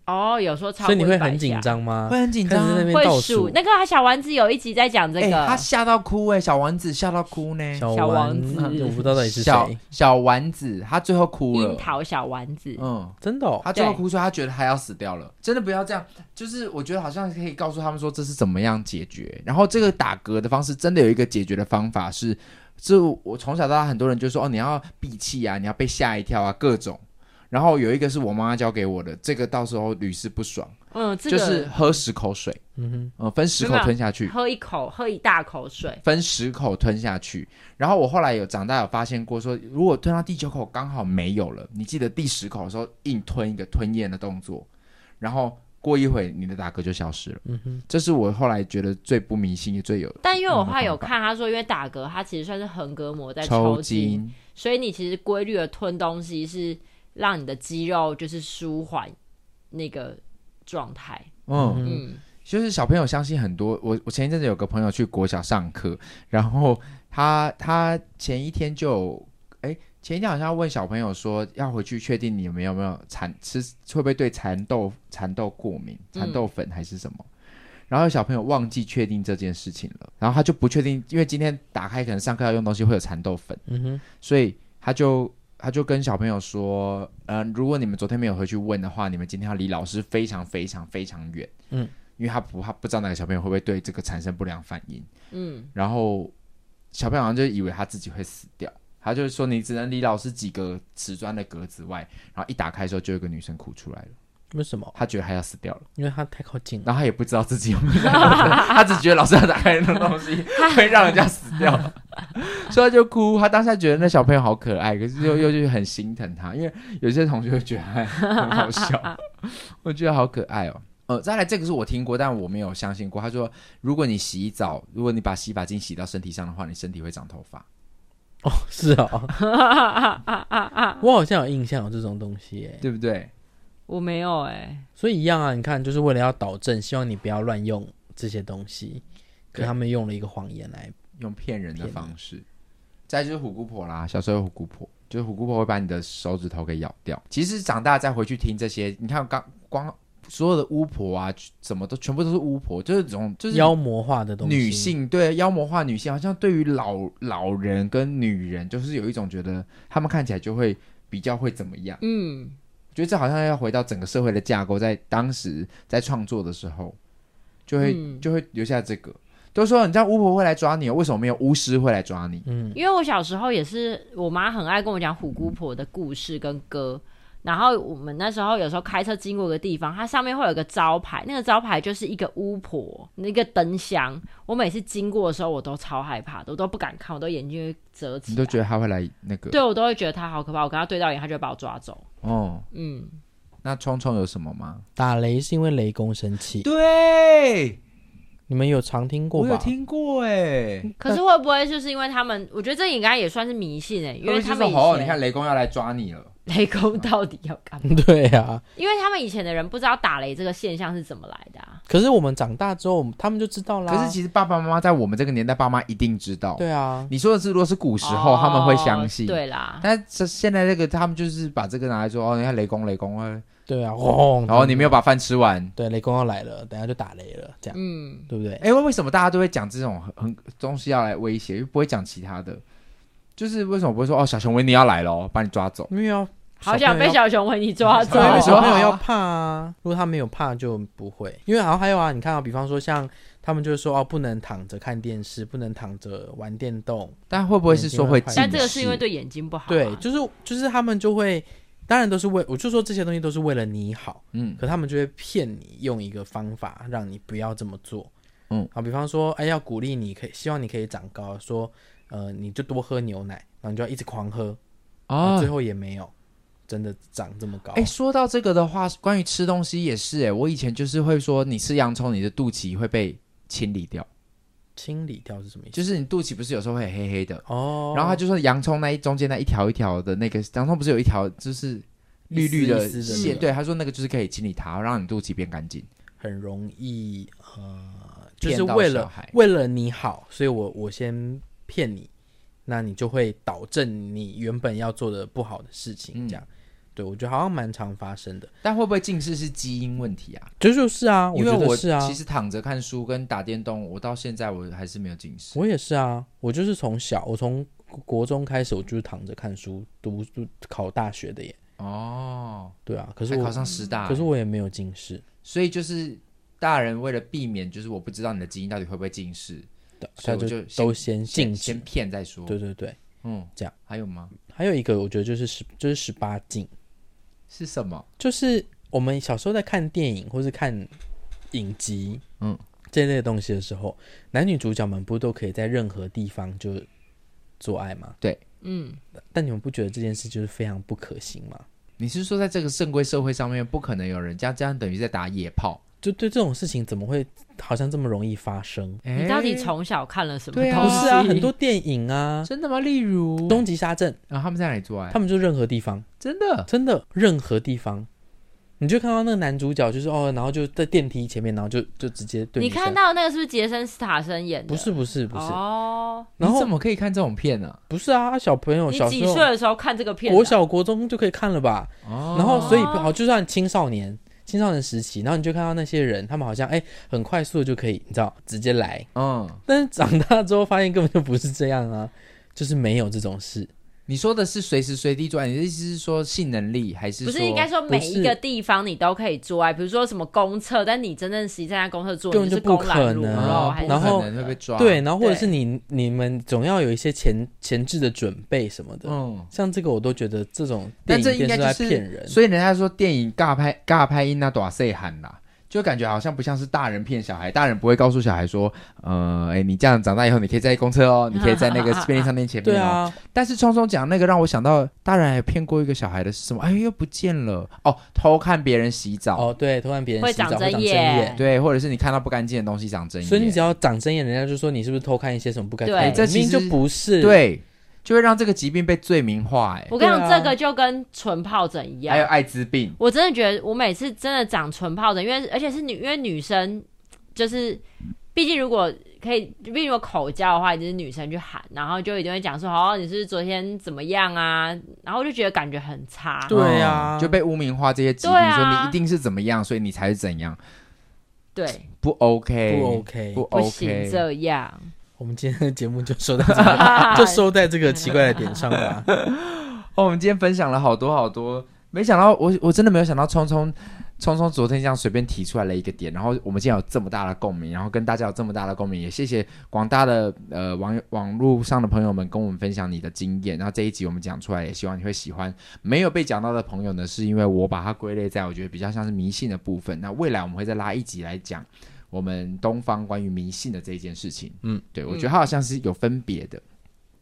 哦，有时候超，所以你会很紧张吗？会很紧张，会数那个小丸子有一集在讲这个，他吓到哭哎，小丸子吓到哭呢。小丸子，我不知道到底是谁。小丸子，他最后哭了。樱桃小丸子，嗯，真的，他最后哭说他觉得他要死掉了。真的不要这样，就是我觉得好像可以告诉他们说这是怎么样解决。然后这个打嗝的方式真的有一个解决的方法是，就我从小到大很多人就说哦，你要闭气啊，你要被吓一跳啊，各种。然后有一个是我妈妈教给我的，这个到时候屡试不爽。嗯，这个、就是喝十口水，嗯哼，呃，分十口吞下去，喝一口，喝一大口水，分十口吞下去。然后我后来有长大有发现过说，说如果吞到第九口刚好没有了，你记得第十口的时候硬吞一个吞咽的动作，然后过一会你的打嗝就消失了。嗯哼，这是我后来觉得最不迷信也最有。但因为我后来有看他说，因为打嗝它其实算是横膈膜在抽筋，抽筋所以你其实规律的吞东西是。让你的肌肉就是舒缓那个状态。嗯嗯，就是小朋友相信很多。我我前一阵子有个朋友去国小上课，然后他他前一天就哎前一天好像要问小朋友说，要回去确定你有没有没有蚕吃会不会对蚕豆蚕豆过敏，蚕豆粉还是什么？嗯、然后小朋友忘记确定这件事情了，然后他就不确定，因为今天打开可能上课要用东西会有蚕豆粉，嗯哼，所以他就他就跟小朋友说，嗯、呃，如果你们昨天没有回去问的话，你们今天要离老师非常非常非常远，嗯，因为他不他不知道哪个小朋友会不会对这个产生不良反应，嗯，然后小朋友好像就以为他自己会死掉。他就是说，你只能离老师几个瓷砖的格子外，然后一打开的时候，就有一个女生哭出来了。为什么？他觉得他要死掉了，因为他太靠近了，然后他也不知道自己有没有，他只觉得老师要打开那东西 会让人家死掉，所以他就哭。他当下觉得那小朋友好可爱，可是又又就很心疼他，因为有些同学会觉得他很好笑，我觉得好可爱哦。呃，再来这个是我听过，但我没有相信过。他说，如果你洗澡，如果你把洗发精洗到身体上的话，你身体会长头发。哦，是啊、哦，我好像有印象有这种东西，哎，对不对？我没有哎，所以一样啊，你看，就是为了要导正，希望你不要乱用这些东西，可他们用了一个谎言来用骗人的方式。再就是虎姑婆啦，小时候有虎姑婆，就是虎姑婆会把你的手指头给咬掉。其实长大再回去听这些，你看刚光。所有的巫婆啊，怎么都全部都是巫婆，就是这种就是妖魔化的东西。女性对妖魔化女性，好像对于老老人跟女人，就是有一种觉得他们看起来就会比较会怎么样。嗯，觉得这好像要回到整个社会的架构，在当时在创作的时候，就会、嗯、就会留下这个。都说你知道巫婆会来抓你，为什么没有巫师会来抓你？嗯，因为我小时候也是，我妈很爱跟我讲虎姑婆的故事跟歌。然后我们那时候有时候开车经过一个地方，它上面会有一个招牌，那个招牌就是一个巫婆，那个灯箱。我每次经过的时候，我都超害怕的，我都不敢看，我都眼睛会遮起来。你都觉得他会来那个？对，我都会觉得他好可怕。我跟他对到眼，他就会把我抓走。哦，嗯，那聪聪有什么吗？打雷是因为雷公生气。对，你们有常听过吗？我有听过哎。可是会不会就是因为他们？我觉得这应该也算是迷信哎，因为他们以前哦，你看雷公要来抓你了。雷公到底要干嘛？对啊，因为他们以前的人不知道打雷这个现象是怎么来的啊。可是我们长大之后，他们就知道啦。可是其实爸爸妈妈在我们这个年代，爸妈一定知道。对啊，你说的是，如果是古时候，哦、他们会相信。对啦，但是现在这个，他们就是把这个拿来说哦，你看雷公，雷公啊。对啊，轰！然后你没有把饭吃完，对，雷公要来了，等下就打雷了，这样，嗯，对不对？哎，为什么大家都会讲这种很很东西要来威胁，又不会讲其他的？就是为什么不会说哦，小熊维尼要来了，把你抓走？没有。好想被小熊维尼抓走。小朋友 要怕啊！如果他没有怕，就不会。因为然后还有啊，你看啊，比方说像他们就是说哦，不能躺着看电视，不能躺着玩电动。但会不会是说会？但这个是因为对眼睛不好。对，就是就是他们就会，当然都是为，我就说这些东西都是为了你好。嗯。可他们就会骗你，用一个方法让你不要这么做。嗯。好，比方说，哎，要鼓励你，可以希望你可以长高，说呃，你就多喝牛奶，然后你就要一直狂喝啊，最后也没有。真的长这么高？哎，说到这个的话，关于吃东西也是哎，我以前就是会说，你吃洋葱，你的肚脐会被清理掉。清理掉是什么意思？就是你肚脐不是有时候会黑黑的哦，然后他就说洋葱那一中间那一条一条的那个洋葱不是有一条就是绿绿的线？对，他说那个就是可以清理它，让你肚脐变干净。很容易呃，就是为了为了你好，所以我我先骗你，那你就会导正你原本要做的不好的事情，这样。对，我觉得好像蛮常发生的，但会不会近视是基因问题啊？这就，就是啊，因为我是啊。其实躺着看书跟打电动，我到现在我还是没有近视。我也是啊，我就是从小，我从国中开始，我就是躺着看书，读书考大学的耶。哦，对啊，可是我考上师大，可是我也没有近视。所以就是大人为了避免，就是我不知道你的基因到底会不会近视，所以我就都先先先骗再说。对对对，嗯，这样还有吗？还有一个，我觉得就是十就是十八禁。是什么？就是我们小时候在看电影或是看影集，嗯，这类的东西的时候，男女主角们不都可以在任何地方就做爱吗？对，嗯。但你们不觉得这件事就是非常不可行吗？你是说在这个正规社会上面，不可能有人家这样等于在打野炮？就对这种事情，怎么会好像这么容易发生？你到底从小看了什么东西？不是啊，很多电影啊，真的吗？例如《东极沙阵》，然后他们在哪里做爱？他们就任何地方，真的，真的任何地方。你就看到那个男主角就是哦，然后就在电梯前面，然后就就直接对你。你看到那个是不是杰森斯塔森演的？不是不是不是哦。然后怎么可以看这种片呢？不是啊，小朋友小时候几岁的时候看这个片？国小国中就可以看了吧？哦。然后所以好，就算青少年青少年时期，然后你就看到那些人，他们好像哎很快速的就可以，你知道直接来。嗯。但是长大之后发现根本就不是这样啊，就是没有这种事。你说的是随时随地做爱，你的意思是说性能力还是？不是应该说每一个地方你都可以做爱，比如说什么公厕，但你真正实际在公厕做，根本就不可能。然后会被抓。对，然后或者是你你们总要有一些前前置的准备什么的。嗯，像这个我都觉得这种电影片是在骗人。所以人家说电影尬拍尬拍音那多岁喊啦。就感觉好像不像是大人骗小孩，大人不会告诉小孩说，呃，哎，你这样长大以后，你可以在公车哦，你可以在那个便利商店前面哦。啊。但是聪聪讲那个让我想到，大人还骗过一个小孩的是什么？哎，又不见了哦，偷看别人洗澡。哦，对，偷看别人洗澡会长针眼。对，或者是你看到不干净的东西长针眼。所以你只要长针眼，人家就说你是不是偷看一些什么不干净？对，这明明就不是。对。就会让这个疾病被罪名化，哎，我跟你讲，这个就跟唇疱疹一样，还有艾滋病。我真的觉得，我每次真的长唇疱疹，因为而且是女，因为女生就是，毕竟如果可以，毕竟如果口交的话，一定是女生去喊，然后就一定会讲说，哦，你是是昨天怎么样啊？然后我就觉得感觉很差，对呀，就被污名化这些疾病，说你一定是怎么样，所以你才是怎样，对，不 OK，不 OK，不 OK，不行这样。我们今天的节目就收到这里，就收在这个奇怪的点上吧。哦，我们今天分享了好多好多，没想到我我真的没有想到聪聪聪聪昨天这样随便提出来了一个点，然后我们今天有这么大的共鸣，然后跟大家有这么大的共鸣，也谢谢广大的呃网网络上的朋友们跟我们分享你的经验。然后这一集我们讲出来，也希望你会喜欢。没有被讲到的朋友呢，是因为我把它归类在我觉得比较像是迷信的部分。那未来我们会再拉一集来讲。我们东方关于迷信的这一件事情，嗯，对，我觉得它好像是有分别的。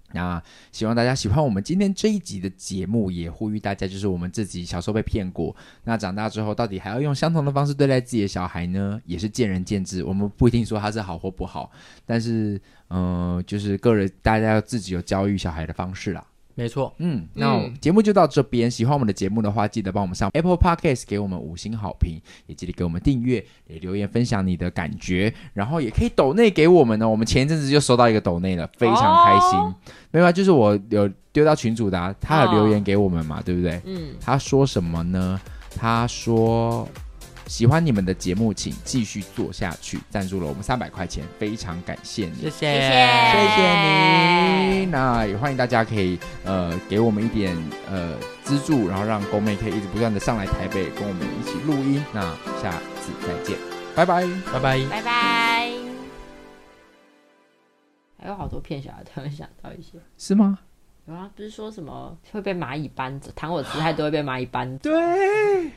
嗯、那希望大家喜欢我们今天这一集的节目，也呼吁大家，就是我们自己小时候被骗过，那长大之后到底还要用相同的方式对待自己的小孩呢？也是见仁见智，我们不一定说他是好或不好，但是，嗯、呃，就是个人大家要自己有教育小孩的方式啦。没错，嗯，那节目就到这边。喜欢我们的节目的话，记得帮我们上 Apple Podcast 给我们五星好评，也记得给我们订阅，也留言分享你的感觉，然后也可以抖内给我们呢。我们前一阵子就收到一个抖内了，非常开心。哦、没有啊，就是我有丢到群主的、啊，他有留言给我们嘛，哦、对不对？嗯，他说什么呢？他说。喜欢你们的节目，请继续做下去。赞助了我们三百块钱，非常感谢你，谢谢，谢谢你。那也欢迎大家可以呃给我们一点呃资助，然后让宫妹可以一直不断的上来台北跟我们一起录音。那下次再见，拜拜，拜拜，拜拜。还有好多骗小孩，突然想到一些，是吗？有啊，不是说什么会被蚂蚁搬走，躺我姿态都会被蚂蚁搬走。对。